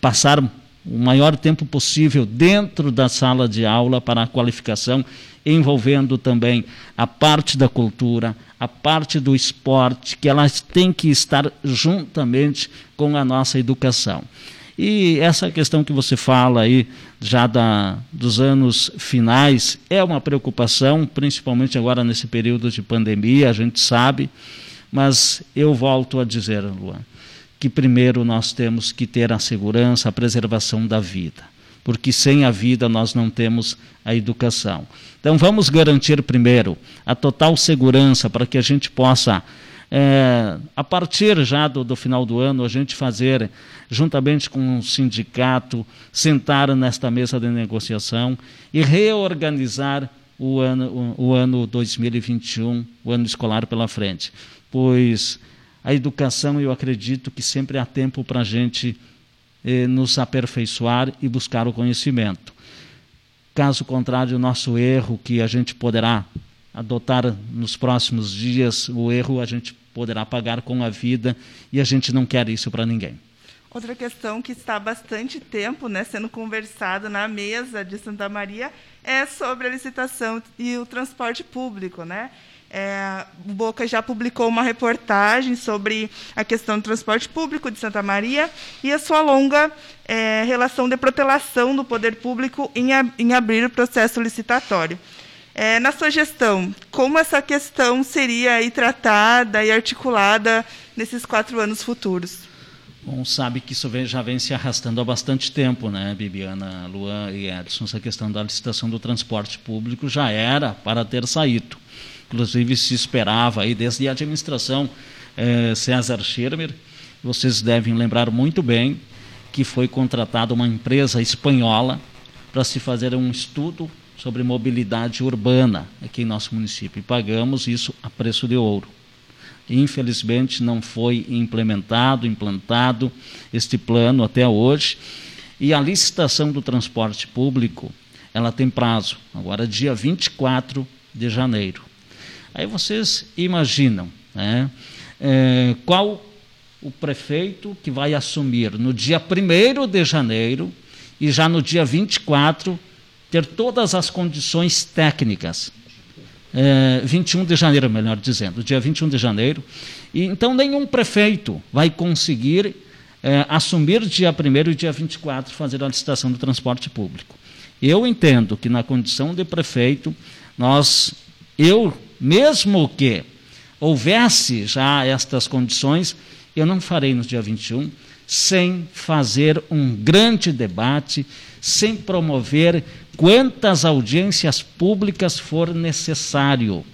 passar o maior tempo possível dentro da sala de aula para a qualificação, envolvendo também a parte da cultura, a parte do esporte, que elas têm que estar juntamente com a nossa educação. E essa questão que você fala aí, já da, dos anos finais, é uma preocupação, principalmente agora nesse período de pandemia, a gente sabe, mas eu volto a dizer, Luan, que primeiro nós temos que ter a segurança, a preservação da vida porque sem a vida nós não temos a educação. Então vamos garantir primeiro a total segurança para que a gente possa é, a partir já do, do, final do ano, a gente fazer, juntamente com o sindicato, sentar nesta mesa de negociação e reorganizar o ano, o, o ano 2021, o ano escolar pela frente. Pois a educação, eu acredito que sempre há tempo para a gente eh, nos aperfeiçoar e buscar o conhecimento. Caso contrário, o nosso erro que a gente poderá adotar nos próximos dias, o erro a gente poderá pagar com a vida e a gente não quer isso para ninguém.
Outra questão que está há bastante tempo né, sendo conversada na mesa de Santa Maria é sobre a licitação e o transporte público. Né? É, o Boca já publicou uma reportagem sobre a questão do transporte público de Santa Maria e a sua longa é, relação de protelação do poder público em, em abrir o processo licitatório. É, na sua gestão, como essa questão seria aí tratada e articulada nesses quatro anos futuros?
Bom, sabe que isso já vem se arrastando há bastante tempo, né, Bibiana, Luan e Edson? Essa questão da licitação do transporte público já era para ter saído. Inclusive, se esperava aí desde a administração eh, César Schirmer, vocês devem lembrar muito bem que foi contratada uma empresa espanhola para se fazer um estudo sobre mobilidade urbana aqui em nosso município e pagamos isso a preço de ouro. Infelizmente não foi implementado, implantado este plano até hoje. E a licitação do transporte público, ela tem prazo, agora dia 24 de janeiro. Aí vocês imaginam né, é, qual o prefeito que vai assumir no dia 1 de janeiro e já no dia 24 ter todas as condições técnicas. É, 21 de janeiro, melhor dizendo, dia 21 de janeiro. E, então, nenhum prefeito vai conseguir é, assumir dia 1 e dia 24 fazer a licitação do transporte público. Eu entendo que, na condição de prefeito, nós, eu, mesmo que houvesse já estas condições, eu não farei no dia 21 sem fazer um grande debate, sem promover quantas audiências públicas for necessário.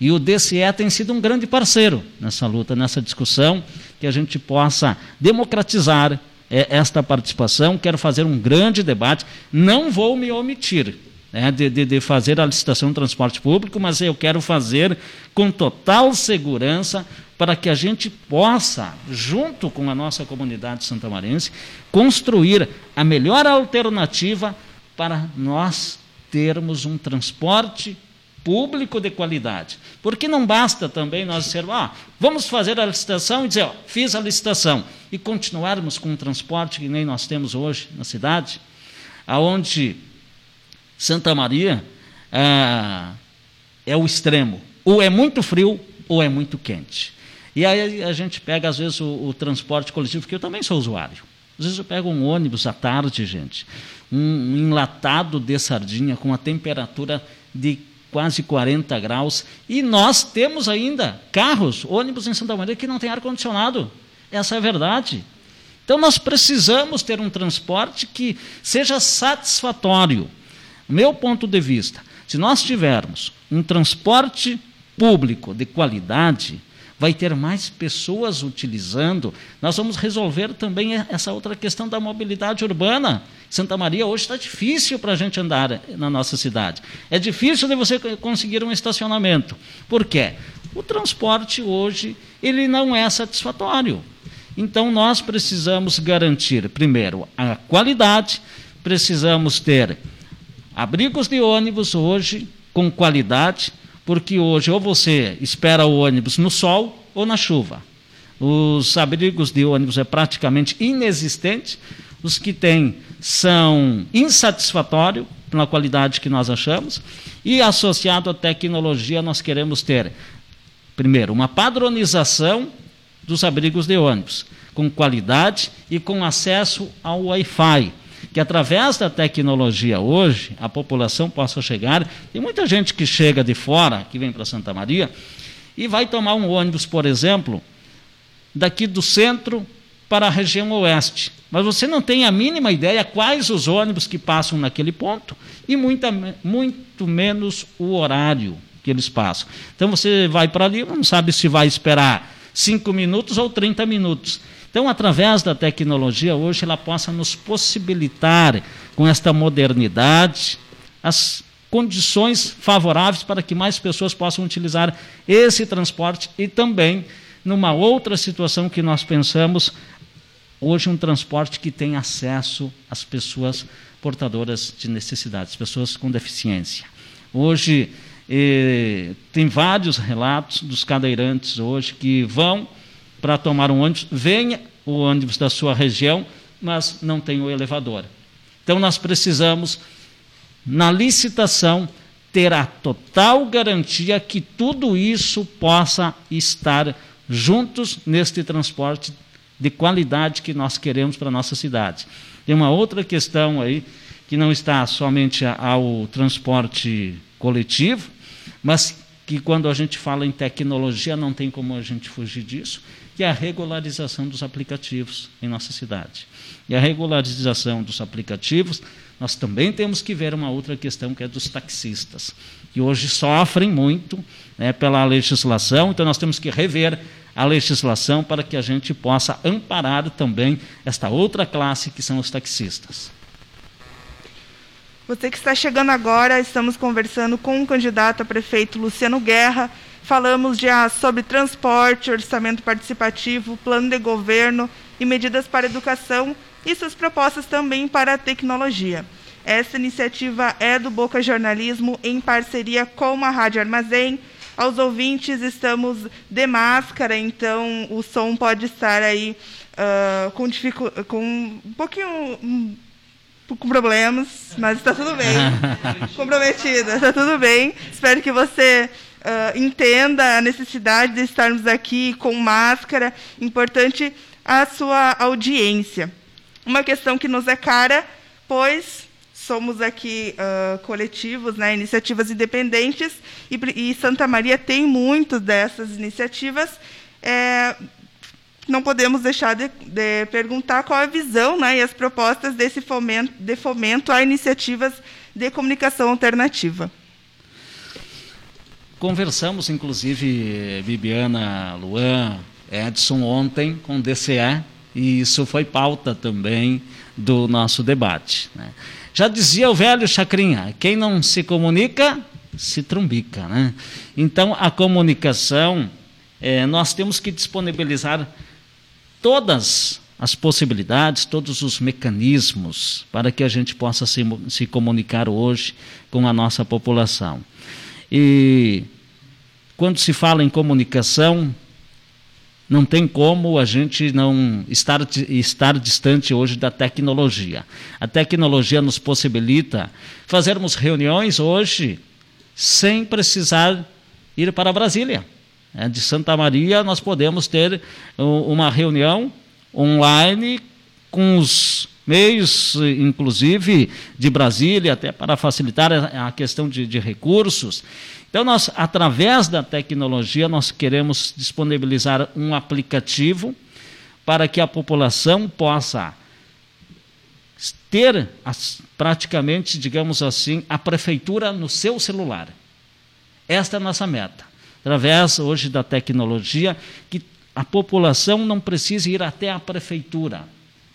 E o DCE tem sido um grande parceiro nessa luta, nessa discussão, que a gente possa democratizar é, esta participação. Quero fazer um grande debate. Não vou me omitir né, de, de, de fazer a licitação do transporte público, mas eu quero fazer com total segurança para que a gente possa, junto com a nossa comunidade santamarense, construir a melhor alternativa para nós termos um transporte público de qualidade. Porque não basta também nós dizer, ah, vamos fazer a licitação e dizer, ó, fiz a licitação, e continuarmos com um transporte que nem nós temos hoje na cidade, aonde Santa Maria ah, é o extremo. Ou é muito frio ou é muito quente. E aí a gente pega, às vezes, o, o transporte coletivo, porque eu também sou usuário. Às vezes eu pego um ônibus à tarde, gente, um enlatado de sardinha com a temperatura de quase 40 graus, e nós temos ainda carros, ônibus em Santa Maria que não tem ar-condicionado. Essa é a verdade. Então nós precisamos ter um transporte que seja satisfatório. Meu ponto de vista, se nós tivermos um transporte público de qualidade, vai ter mais pessoas utilizando. Nós vamos resolver também essa outra questão da mobilidade urbana. Santa Maria hoje está difícil para a gente andar na nossa cidade. É difícil de você conseguir um estacionamento. Por quê? O transporte hoje ele não é satisfatório. Então nós precisamos garantir, primeiro, a qualidade, precisamos ter abrigos de ônibus hoje com qualidade porque hoje ou você espera o ônibus no sol ou na chuva. Os abrigos de ônibus é praticamente inexistente, os que tem são insatisfatórios pela qualidade que nós achamos, e associado à tecnologia nós queremos ter, primeiro, uma padronização dos abrigos de ônibus, com qualidade e com acesso ao Wi-Fi que através da tecnologia hoje a população possa chegar. Tem muita gente que chega de fora, que vem para Santa Maria, e vai tomar um ônibus, por exemplo, daqui do centro para a região oeste. Mas você não tem a mínima ideia quais os ônibus que passam naquele ponto e muita, muito menos o horário que eles passam. Então você vai para ali, não sabe se vai esperar 5 minutos ou 30 minutos. Então, através da tecnologia, hoje ela possa nos possibilitar, com esta modernidade, as condições favoráveis para que mais pessoas possam utilizar esse transporte e também, numa outra situação que nós pensamos, hoje um transporte que tem acesso às pessoas portadoras de necessidades, pessoas com deficiência. Hoje eh, tem vários relatos dos cadeirantes hoje que vão para tomar um ônibus, venha o ônibus da sua região, mas não tem o elevador. Então nós precisamos, na licitação, ter a total garantia que tudo isso possa estar juntos neste transporte de qualidade que nós queremos para a nossa cidade. Tem uma outra questão aí, que não está somente ao transporte coletivo, mas que quando a gente fala em tecnologia não tem como a gente fugir disso, que é a regularização dos aplicativos em nossa cidade. E a regularização dos aplicativos, nós também temos que ver uma outra questão que é dos taxistas, que hoje sofrem muito né, pela legislação, então nós temos que rever a legislação para que a gente possa amparar também esta outra classe que são os taxistas.
Você que está chegando agora, estamos conversando com o candidato a prefeito Luciano Guerra. Falamos já sobre transporte, orçamento participativo, plano de governo e medidas para a educação e suas propostas também para a tecnologia. Essa iniciativa é do Boca Jornalismo em parceria com a Rádio Armazém aos ouvintes, estamos de máscara, então o som pode estar aí uh, com, com um pouquinho. Com problemas, mas está tudo bem. Comprometida, está tudo bem. Espero que você uh, entenda a necessidade de estarmos aqui com máscara. Importante a sua audiência. Uma questão que nos é cara, pois somos aqui uh, coletivos, né, iniciativas independentes, e, e, Santa Maria tem muitas dessas iniciativas. É, não podemos deixar de, de, perguntar qual a visão né, e as propostas desse fomento, de fomento a iniciativas de comunicação alternativa.
Conversamos, inclusive, Bibiana, Luan, Edson, ontem com o DCE, e isso foi pauta também do nosso debate. Né? Já dizia o velho Chacrinha: quem não se comunica, se trumbica. Né? Então, a comunicação, é, nós temos que disponibilizar todas as possibilidades, todos os mecanismos para que a gente possa se, se comunicar hoje com a nossa população. E quando se fala em comunicação, não tem como a gente não estar, estar distante hoje da tecnologia. A tecnologia nos possibilita fazermos reuniões hoje sem precisar ir para Brasília. É, de Santa Maria, nós podemos ter uma reunião online com os meios, inclusive de Brasília, até para facilitar a questão de, de recursos. Então, nós, através da tecnologia, nós queremos disponibilizar um aplicativo para que a população possa ter as, praticamente, digamos assim, a prefeitura no seu celular. Esta é a nossa meta. Através hoje da tecnologia, que a população não precise ir até a prefeitura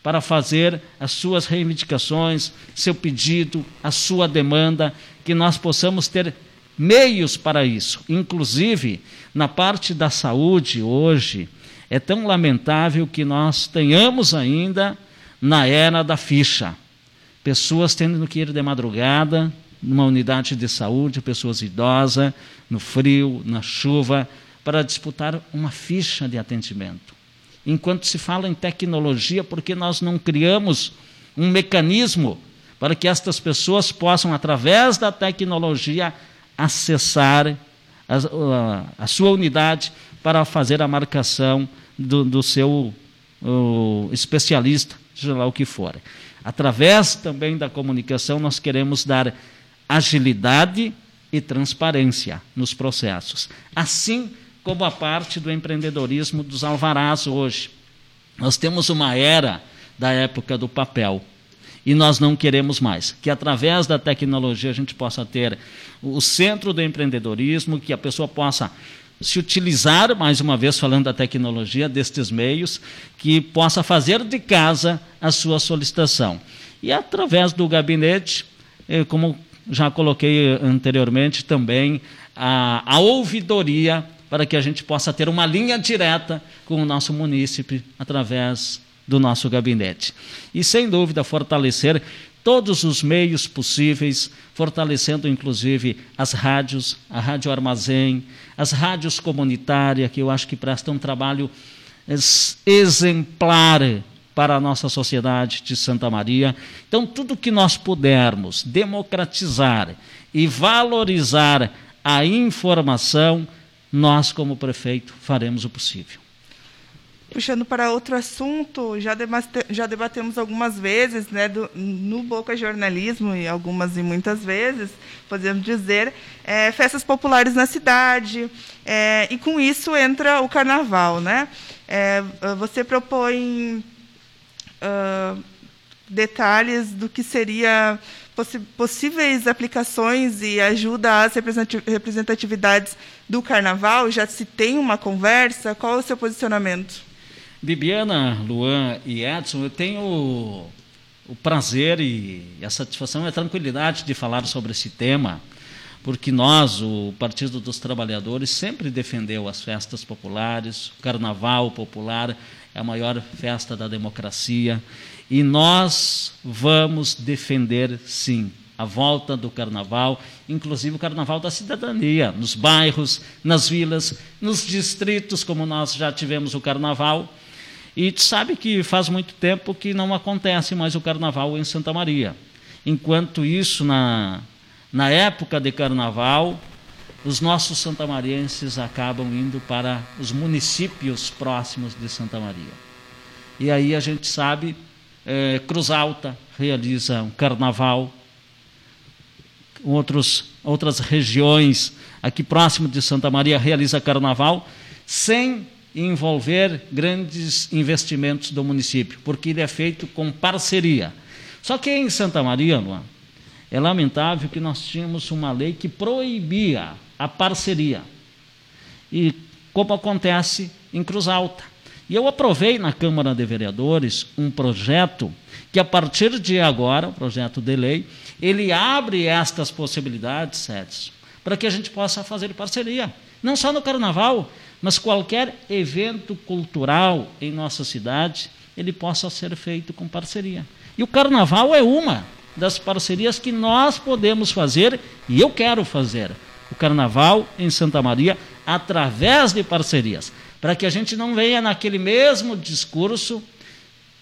para fazer as suas reivindicações, seu pedido, a sua demanda, que nós possamos ter meios para isso. Inclusive, na parte da saúde hoje, é tão lamentável que nós tenhamos ainda na era da ficha. Pessoas tendo que ir de madrugada numa unidade de saúde, pessoas idosas, no frio, na chuva, para disputar uma ficha de atendimento. Enquanto se fala em tecnologia, porque nós não criamos um mecanismo para que estas pessoas possam, através da tecnologia, acessar a, a, sua unidade para fazer a marcação do, do seu especialista, seja lá o que for. Através também da comunicação, nós queremos dar agilidade e transparência nos processos, assim como a parte do empreendedorismo dos alvarás hoje. Nós temos uma era da época do papel e nós não queremos mais. Que através da tecnologia a gente possa ter o centro do empreendedorismo, que a pessoa possa se utilizar, mais uma vez falando da tecnologia, destes meios, que possa fazer de casa a sua solicitação. E através do gabinete, eh, como já coloquei anteriormente também, a, a ouvidoria para que a gente possa ter uma linha direta com o nosso munícipe através do nosso gabinete. E, sem dúvida, fortalecer todos os meios possíveis, fortalecendo inclusive as rádios, a Rádio Armazém, as rádios comunitárias, que eu acho que prestam um trabalho exemplar para a nossa sociedade de Santa Maria. Então, tudo que nós pudermos democratizar e valorizar a informação, nós, como prefeito, faremos o possível.
Puxando para outro assunto, já, debate, já debatemos algumas vezes né, do, no Boca Jornalismo, e algumas e muitas vezes, podemos dizer, é, festas populares na cidade, é, e com isso entra o carnaval. Né? É, você propõe uh, detalhes do que seria possíveis aplicações e ajuda às representatividades do carnaval? Já se tem uma conversa? Qual o seu posicionamento?
Bibiana, Luan e Edson, eu tenho o prazer e a satisfação e a tranquilidade de falar sobre esse tema, porque nós, o Partido dos Trabalhadores, sempre defendeu as festas populares, o carnaval popular é a maior festa da democracia e nós vamos defender, sim, a volta do carnaval, inclusive o carnaval da cidadania, nos bairros, nas vilas, nos distritos, como nós já tivemos o carnaval. E sabe que faz muito tempo que não acontece mais o carnaval em Santa Maria. Enquanto isso, na, na época de carnaval, os nossos santamarienses acabam indo para os municípios próximos de Santa Maria. E aí a gente sabe é, Cruz Alta realiza um carnaval, outros, outras regiões aqui próximo de Santa Maria realiza carnaval, sem envolver grandes investimentos do município, porque ele é feito com parceria. Só que em Santa Maria, Luan, é lamentável que nós tínhamos uma lei que proibia a parceria. E como acontece em Cruz Alta. E eu aprovei na Câmara de Vereadores um projeto que, a partir de agora, o projeto de lei, ele abre estas possibilidades, Edson, para que a gente possa fazer parceria. Não só no Carnaval, mas qualquer evento cultural em nossa cidade, ele possa ser feito com parceria. E o Carnaval é uma das parcerias que nós podemos fazer, e eu quero fazer. O Carnaval em Santa Maria através de parcerias para que a gente não venha naquele mesmo discurso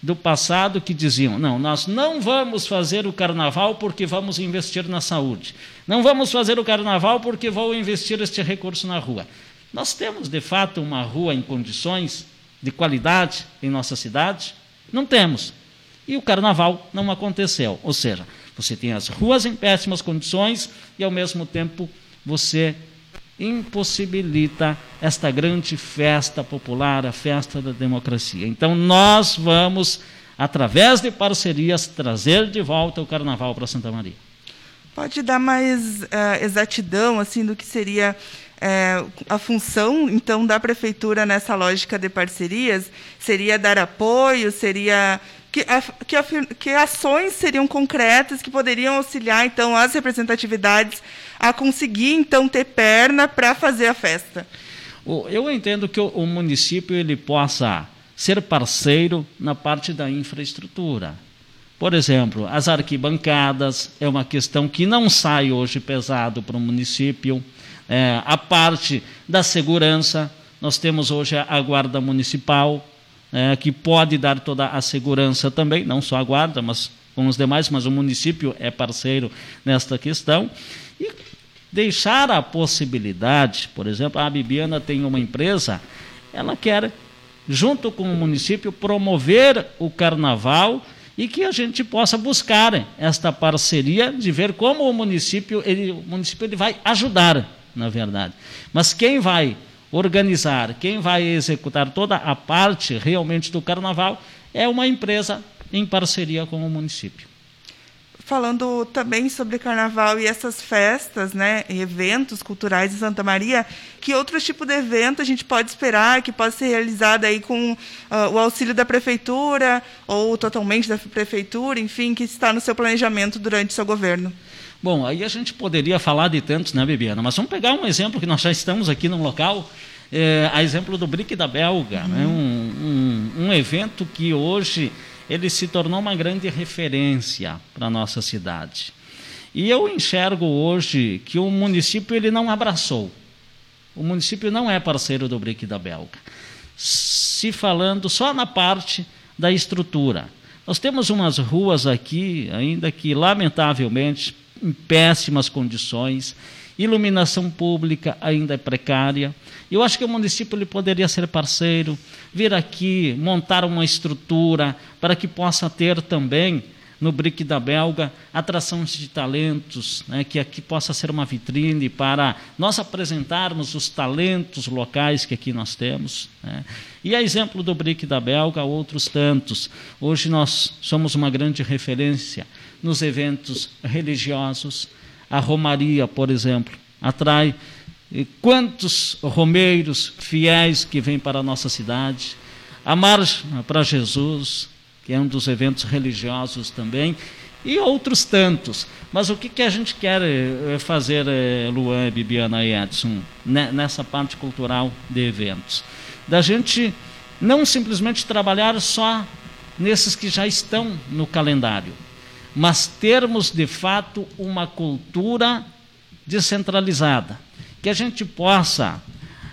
do passado que diziam: não, nós não vamos fazer o carnaval porque vamos investir na saúde, não vamos fazer o carnaval porque vou investir este recurso na rua. Nós temos, de fato, uma rua em condições de qualidade em nossa cidade? Não temos. E o carnaval não aconteceu. Ou seja, você tem as ruas em péssimas condições e, ao mesmo tempo, você impossibilita esta grande festa popular, a festa da democracia. Então, nós vamos, através de parcerias, trazer de volta o carnaval para Santa Maria.
Pode dar mais uh, exatidão assim do que seria uh, a função então da prefeitura nessa lógica de parcerias? Seria dar apoio? Seria que, que, que ações seriam concretas que poderiam auxiliar então as representatividades a conseguir então ter perna para fazer a festa?
Eu entendo que o município ele possa ser parceiro na parte da infraestrutura. Por exemplo, as arquibancadas é uma questão que não sai hoje pesado para o município. É, a parte da segurança, nós temos hoje a guarda municipal, é, que pode dar toda a segurança também, não só a guarda, mas com os demais, mas o município é parceiro nesta questão. E deixar a possibilidade, por exemplo, a Bibiana tem uma empresa, ela quer, junto com o município, promover o carnaval e que a gente possa buscar esta parceria de ver como o município, ele, o município ele vai ajudar, na verdade. Mas quem vai organizar, quem vai executar toda a parte realmente do carnaval é uma empresa em parceria com o município.
falando também sobre carnaval e essas festas, né, eventos culturais em Santa Maria, que outro tipo de evento a gente pode esperar que possa ser realizado aí com uh, o auxílio da prefeitura ou totalmente da prefeitura, enfim, que está no seu planejamento durante seu governo?
Bom, aí a gente poderia falar de tantos, né, Bibiana? Mas vamos pegar um exemplo que nós já estamos aqui no local, é, a exemplo do Brick da Belga, uhum. né? um, um, um evento que hoje ele se tornou uma grande referência para a nossa cidade. E eu enxergo hoje que o município ele não abraçou. O município não é parceiro do Brick da Belga. Se falando só na parte da estrutura. Nós temos umas ruas aqui, ainda que lamentavelmente em péssimas condições, iluminação pública ainda é precária. Eu acho que o município ele poderia ser parceiro, vir aqui, montar uma estrutura para que possa ter também no BRIC da Belga atrações de talentos, né, que aqui possa ser uma vitrine para nós apresentarmos os talentos locais que aqui nós temos. Né. E a exemplo do BRIC da Belga, outros tantos. Hoje nós somos uma grande referência nos eventos religiosos. A Romaria, por exemplo, atrai e quantos romeiros fiéis que vêm para a nossa cidade, a Marcha para Jesus, que é um dos eventos religiosos também, e outros tantos. Mas o que, que a gente quer eh, fazer, eh, Luan, Bibiana e Edson, nessa parte cultural de eventos? Da gente não simplesmente trabalhar só nesses que já estão no calendário, mas termos de fato uma cultura descentralizada que a gente possa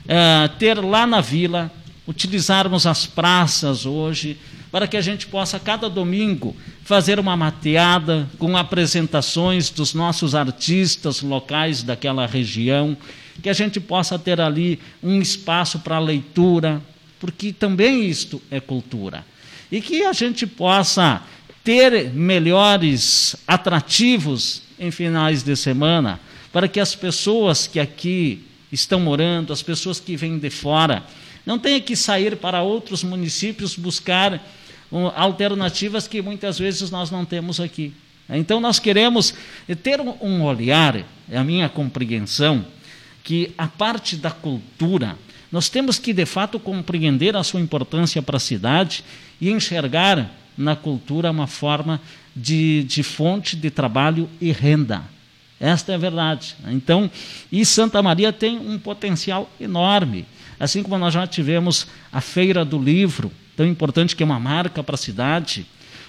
é, ter lá na vila, utilizarmos as praças hoje, para que a gente possa, cada domingo, fazer uma mateada com apresentações dos nossos artistas locais daquela região, que a gente possa ter ali um espaço para leitura, porque também isto é cultura. E que a gente possa ter melhores atrativos em finais de semana, para que as pessoas que aqui estão morando, as pessoas que vêm de fora, não tenham que sair para outros municípios buscar alternativas que muitas vezes nós não temos aqui. Então nós queremos ter um olhar, é a minha compreensão, que a parte da cultura, nós temos que de fato compreender a sua importância para a cidade e enxergar na cultura uma forma de, de fonte de trabalho e renda. Esta é a verdade. Então, e Santa Maria tem um potencial enorme. Assim como nós já tivemos a Feira do Livro, tão importante que é uma marca para a cidade,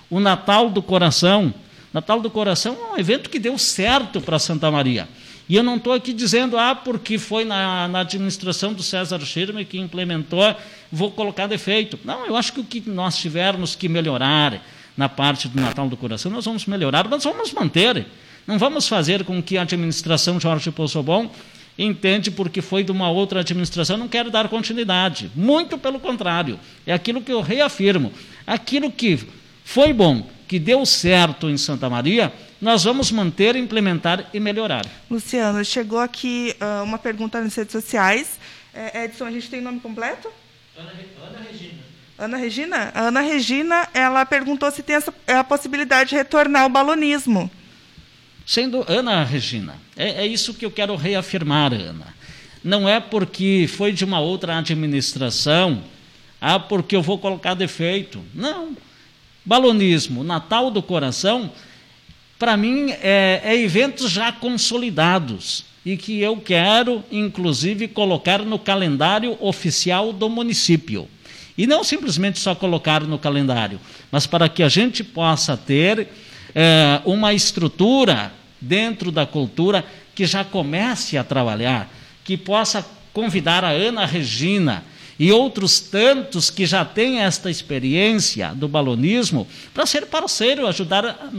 o Natal do Coração. Natal do Coração é um evento que deu certo para Santa Maria. E eu não estou aqui dizendo, ah, porque foi na, na administração do César Schirmer que implementou, vou colocar defeito. Não, eu acho que o que nós tivermos que melhorar na parte do Natal do Coração, nós vamos melhorar, nós vamos manter. Não vamos fazer com que a administração Jorge Possobon entende porque foi de uma outra administração, não quero dar continuidade. Muito pelo contrário. É aquilo que eu reafirmo. Aquilo que foi bom, que deu certo em Santa Maria, nós vamos manter, implementar e melhorar.
Luciano, chegou aqui uh, uma pergunta nas redes sociais. É, Edson, a gente tem nome completo?
Ana, Ana Regina.
Ana Regina? A Ana Regina, ela perguntou se tem essa, a possibilidade de retornar ao balonismo.
Sendo Ana Regina, é, é isso que eu quero reafirmar, Ana. Não é porque foi de uma outra administração, ah, porque eu vou colocar defeito. Não. Balonismo, Natal do Coração, para mim, é, é eventos já consolidados e que eu quero, inclusive, colocar no calendário oficial do município. E não simplesmente só colocar no calendário, mas para que a gente possa ter é, uma estrutura dentro da cultura que já comece a trabalhar, que possa convidar a Ana Regina e outros tantos que já têm esta experiência do balonismo para ser parceiro, ajudar a,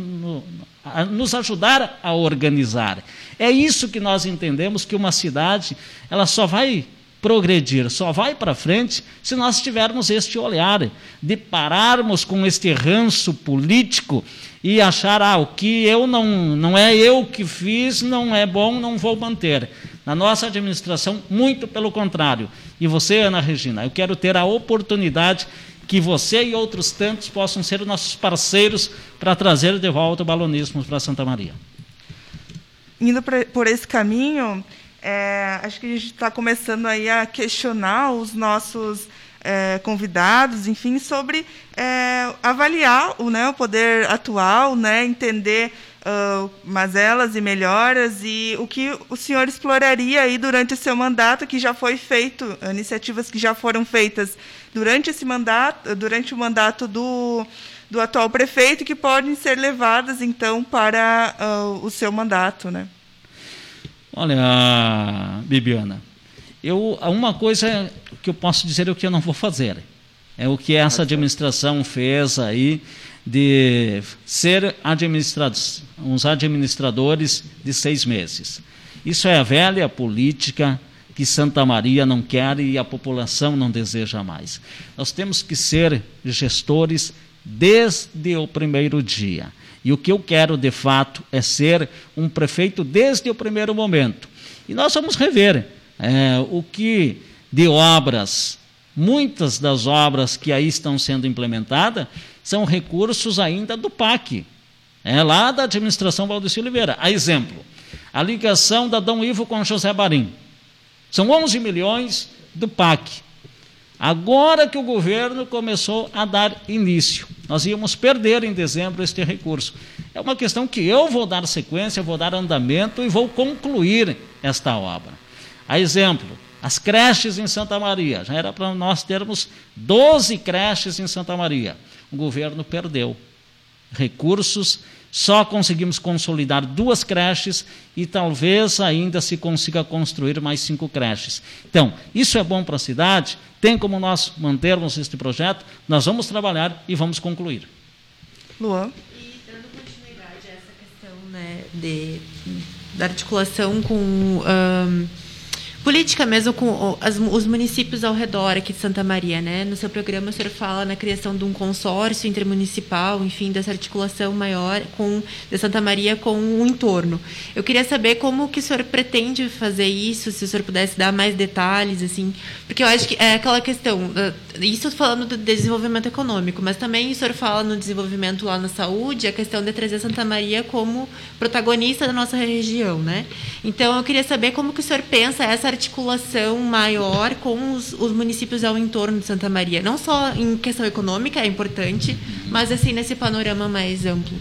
a, nos ajudar a organizar. É isso que nós entendemos que uma cidade ela só vai progredir, só vai para frente se nós tivermos este olhar de pararmos com este ranço político e achar, ah, o que eu não, não é eu que fiz, não é bom, não vou manter. Na nossa administração, muito pelo contrário. E você, Ana Regina, eu quero ter a oportunidade que você e outros tantos possam ser nossos parceiros para trazer de volta o balonismo para Santa Maria.
Indo por esse caminho, é, acho que a gente está começando aí a questionar os nossos é, convidados, enfim, sobre é, avaliar o, né, o poder atual, né, entender uh, mazelas e melhoras e o que o senhor exploraria aí durante o seu mandato, que já foi feito, iniciativas que já foram feitas durante esse mandato, durante o mandato do, do atual prefeito, que podem ser levadas então para uh, o seu mandato, né?
Olha, Bibiana, eu, uma coisa que eu posso dizer é o que eu não vou fazer. É o que essa administração fez aí de ser administrados, uns administradores de seis meses. Isso é a velha política que Santa Maria não quer e a população não deseja mais. Nós temos que ser gestores desde o primeiro dia. E o que eu quero, de fato, é ser um prefeito desde o primeiro momento. E nós vamos rever é, o que de obras, muitas das obras que aí estão sendo implementadas, são recursos ainda do PAC, é, lá da administração Valdeci Oliveira. A exemplo, a ligação da Dom Ivo com José Barim. São 11 milhões do PAC. Agora que o governo começou a dar início, nós íamos perder em dezembro este recurso. É uma questão que eu vou dar sequência, vou dar andamento e vou concluir esta obra. A exemplo, as creches em Santa Maria. Já era para nós termos 12 creches em Santa Maria. O governo perdeu recursos só conseguimos consolidar duas creches e talvez ainda se consiga construir mais cinco creches. Então, isso é bom para a cidade, tem como nós mantermos este projeto, nós vamos trabalhar e vamos concluir.
Luan?
E dando continuidade a essa questão né, de, da articulação com. Um, política mesmo com os municípios ao redor aqui de Santa Maria, né? No seu programa o senhor fala na criação de um consórcio intermunicipal, enfim, dessa articulação maior com de Santa Maria com o entorno. Eu queria saber como que o senhor pretende fazer isso, se o senhor pudesse dar mais detalhes, assim, porque eu acho que é aquela questão, isso falando do desenvolvimento econômico, mas também o senhor fala no desenvolvimento lá na saúde, a questão de trazer Santa Maria como protagonista da nossa região, né? Então eu queria saber como que o senhor pensa essa articulação maior com os, os, municípios ao entorno de Santa Maria. Não só em questão econômica, é importante, mas assim nesse panorama mais amplo.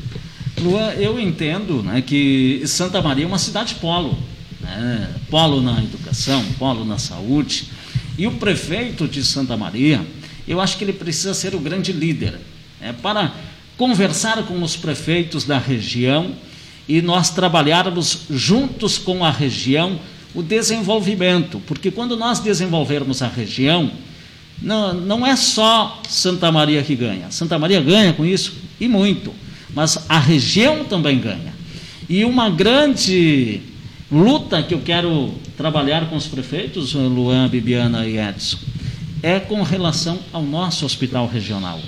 Lua, eu entendo né, que Santa Maria é uma cidade polo. Né? Polo na educação, polo na saúde. E o prefeito de Santa Maria, eu acho que ele precisa ser o grande líder né, para conversar com os prefeitos da região e nós trabalharmos juntos com a região o desenvolvimento, porque quando nós desenvolvermos a região, não, não é só Santa Maria que ganha. Santa Maria ganha com isso e muito, mas a região também ganha. E uma grande luta que eu quero trabalhar com os prefeitos, Luan, Bibiana e Edson, é com relação ao nosso hospital regional.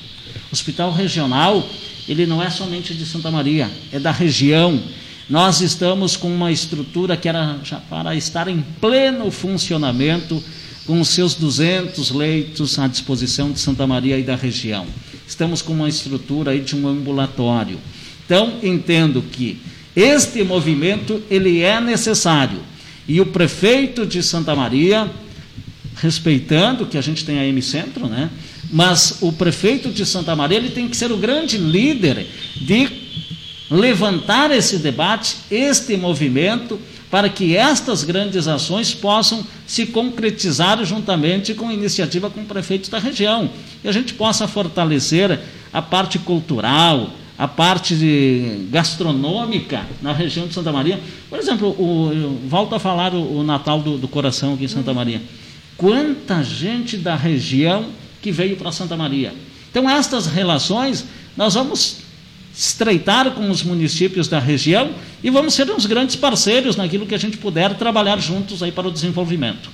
O hospital regional, ele não é somente de Santa Maria, é da região nós estamos com uma estrutura que era para estar em pleno funcionamento, com os seus 200 leitos à disposição de Santa Maria e da região. Estamos com uma estrutura aí de um ambulatório. Então, entendo que este movimento ele é necessário. E o prefeito de Santa Maria, respeitando que a gente tem a M Centro, né? Mas o prefeito de Santa Maria ele tem que ser o grande líder de levantar esse debate, este movimento, para que estas grandes ações possam se concretizar juntamente com a iniciativa com prefeitos da região. E a gente possa fortalecer a parte cultural, a parte gastronômica na região de Santa Maria. Por exemplo, o, volto a falar o, o Natal do, do, Coração aqui em Santa Maria. Quanta gente da região que veio para Santa Maria. Então, estas relações nós vamos estreitar com os municípios da região e vamos ser uns grandes parceiros naquilo que a gente puder trabalhar juntos aí para o desenvolvimento.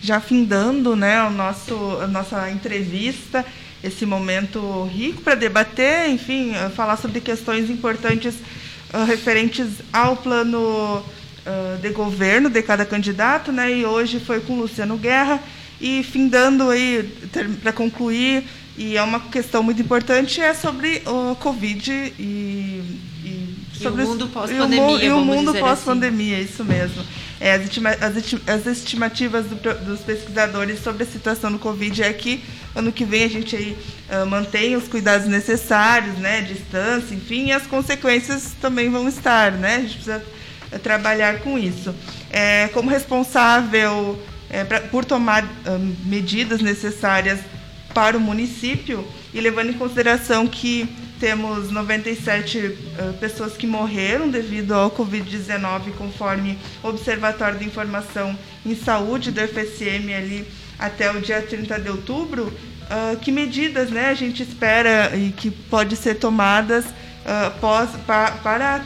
Já findando né, o nosso, a nossa entrevista, esse momento rico para debater, enfim, eh, falar sobre questões importantes uh, referentes ao plano uh, de governo de cada candidato, né? E hoje foi com Luciano Guerra e findando aí para concluir E é uma questão muito importante é sobre o Covid e,
e sobre e o mundo pós-pandemia.
E o, mundo assim. pós-pandemia, assim. isso mesmo. É, as, estima, as, as, estimativas do, dos pesquisadores sobre a situação do Covid é que ano que vem a gente aí uh, mantém os cuidados necessários, né, distância, enfim, e as consequências também vão estar, né? A gente precisa uh, trabalhar com isso. É, como responsável é, pra, por tomar uh, medidas necessárias para o município e levando em consideração que temos 97 uh, pessoas que morreram devido ao Covid-19, conforme o Observatório de Informação em Saúde do FSM ali até o dia 30 de outubro. Uh, que medidas né, a gente espera e que pode ser tomadas uh, pós, pa, para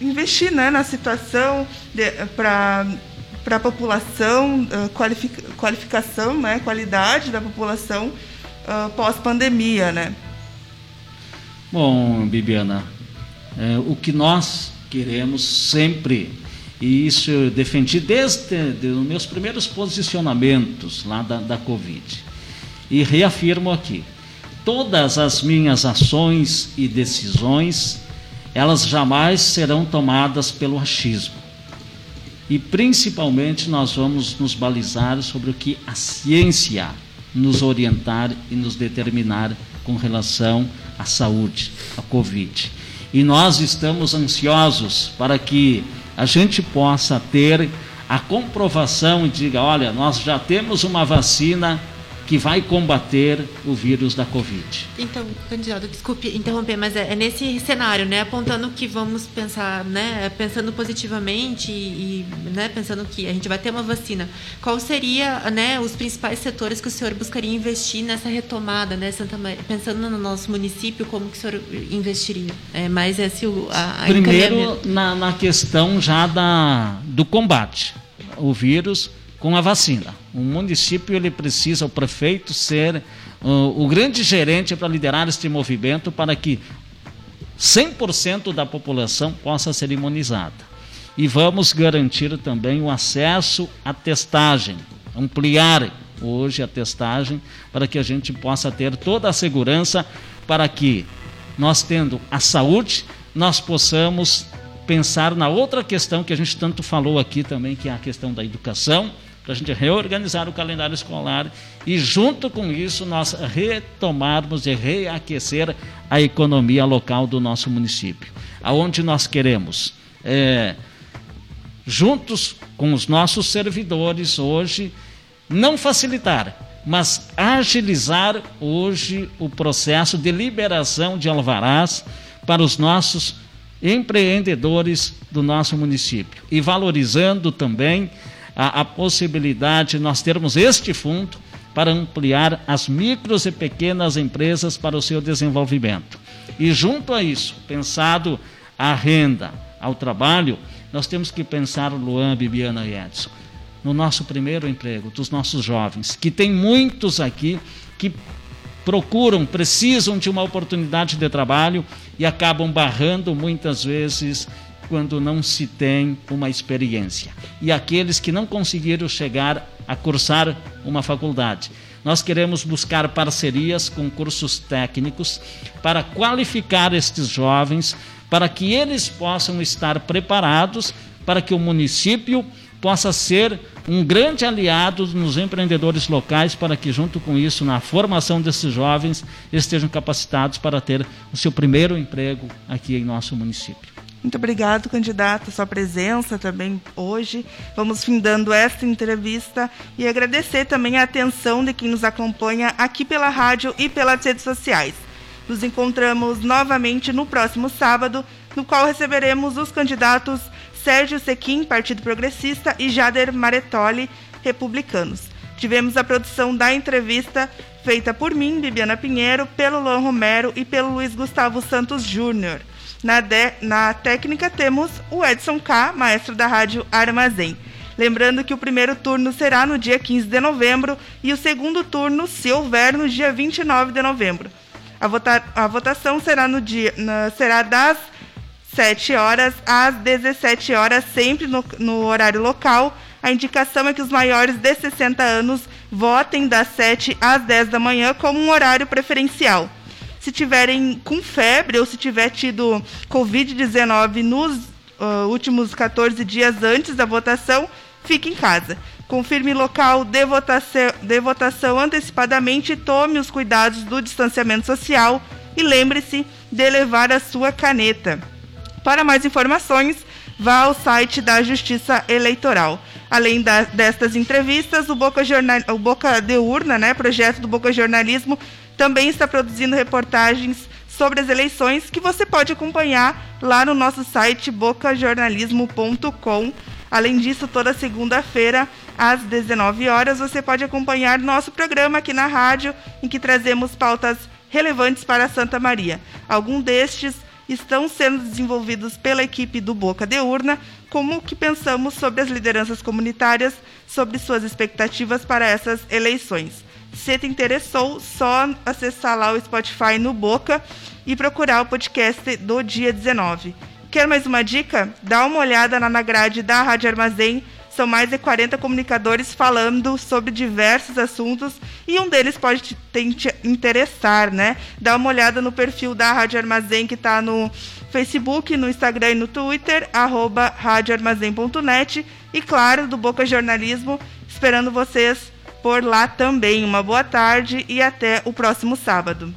investir né, na situação para para a população, qualific, qualificação, né, qualidade da população uh, pós-pandemia, né?
Bom, Bibiana, é, o que nós queremos sempre, e isso eu defendi desde os meus primeiros posicionamentos lá da, da Covid, e reafirmo aqui, todas as minhas ações e decisões, elas jamais serão tomadas pelo achismo e principalmente nós vamos nos balizar sobre o que a ciência nos orientar e nos determinar com relação à saúde, à Covid. E nós estamos ansiosos para que a gente possa ter a comprovação e diga, olha, nós já temos uma vacina que vai combater o vírus da Covid.
Então, candidato, desculpe interromper, mas é, é nesse cenário, né, apontando que vamos pensar, né, pensando positivamente e, né, pensando que a gente vai ter uma vacina. Qual seria, né, os principais setores que o senhor buscaria investir nessa retomada, né, Santa Maria, pensando no nosso município, como que o senhor investiria? É mais esse o a,
a Primeiro na, na questão já da do combate o vírus com a vacina. O município ele precisa, o prefeito, ser uh, o grande gerente para liderar este movimento para que 100% da população possa ser imunizada. E vamos garantir também o acesso à testagem, ampliar hoje a testagem para que a gente possa ter toda a segurança para que nós tendo a saúde, nós possamos pensar na outra questão que a gente tanto falou aqui também, que é a questão da educação, para a gente reorganizar o calendário escolar e, junto com isso, nós retomarmos e reaquecer a economia local do nosso município. Aonde nós queremos, é, juntos com os nossos servidores hoje, não facilitar, mas agilizar hoje o processo de liberação de alvarás para os nossos empreendedores do nosso município e valorizando também a, a possibilidade de nós termos este fundo para ampliar as micros e pequenas empresas para o seu desenvolvimento. E junto a isso, pensado a renda, ao trabalho, nós temos que pensar, Luan, Bibiana e Edson, no nosso primeiro emprego, dos nossos jovens, que tem muitos aqui que procuram, precisam de uma oportunidade de trabalho e acabam barrando muitas vezes quando não se tem uma experiência. E aqueles que não conseguiram chegar a cursar uma faculdade. Nós queremos buscar parcerias com cursos técnicos para qualificar estes jovens, para que eles possam estar preparados para que o município possa ser um grande aliado nos empreendedores locais para que, junto com isso, na formação desses jovens, estejam capacitados para ter o seu primeiro emprego aqui em nosso município.
Muito obrigado, candidato, sua presença também hoje. Vamos findando esta entrevista e agradecer também a atenção de quem nos acompanha aqui pela rádio e pelas redes sociais. Nos encontramos novamente no próximo sábado, no qual receberemos os candidatos Sérgio Sequim, Partido Progressista, e Jader Maretoli, Republicanos. Tivemos a produção da entrevista feita por mim, Bibiana Pinheiro, pelo Luan Romero e pelo Luiz Gustavo Santos Júnior. Na, de, na técnica temos o Edson K, maestro da rádio Armazém. Lembrando que o primeiro turno será no dia 15 de novembro e o segundo turno, se houver, no dia 29 de novembro. A, vota, a votação será, no dia, na, será das 7 horas às 17 horas, sempre no, no horário local. A indicação é que os maiores de 60 anos votem das 7 às 10 da manhã como um horário preferencial. Se tiverem com febre ou se tiver tido Covid-19 nos uh, últimos 14 dias antes da votação, fique em casa. Confirme local de votação, de votação antecipadamente tome os cuidados do distanciamento social e lembre-se de levar a sua caneta. Para mais informações, vá ao site da Justiça Eleitoral. Além da, destas entrevistas, o Boca, Jornal, o Boca de Urna, né, projeto do Boca Jornalismo, também está produzindo reportagens sobre as eleições que você pode acompanhar lá no nosso site bocajornalismo.com. Além disso, toda segunda-feira, às 19 horas, você pode acompanhar nosso programa aqui na rádio, em que trazemos pautas relevantes para Santa Maria. Algum destes estão sendo desenvolvidos pela equipe do Boca de Urna, como que pensamos sobre as lideranças comunitárias, sobre suas expectativas para essas eleições. Se te interessou, só acessar lá o Spotify no Boca e procurar o podcast do dia 19. Quer mais uma dica? Dá uma olhada na grade da Rádio Armazém são mais de 40 comunicadores falando sobre diversos assuntos e um deles pode te, te interessar, né? Dá uma olhada no perfil da Rádio Armazém que está no Facebook, no Instagram e no Twitter, arroba radioarmazém.net e, claro, do Boca Jornalismo, esperando vocês por lá também. Uma boa tarde e até o próximo sábado.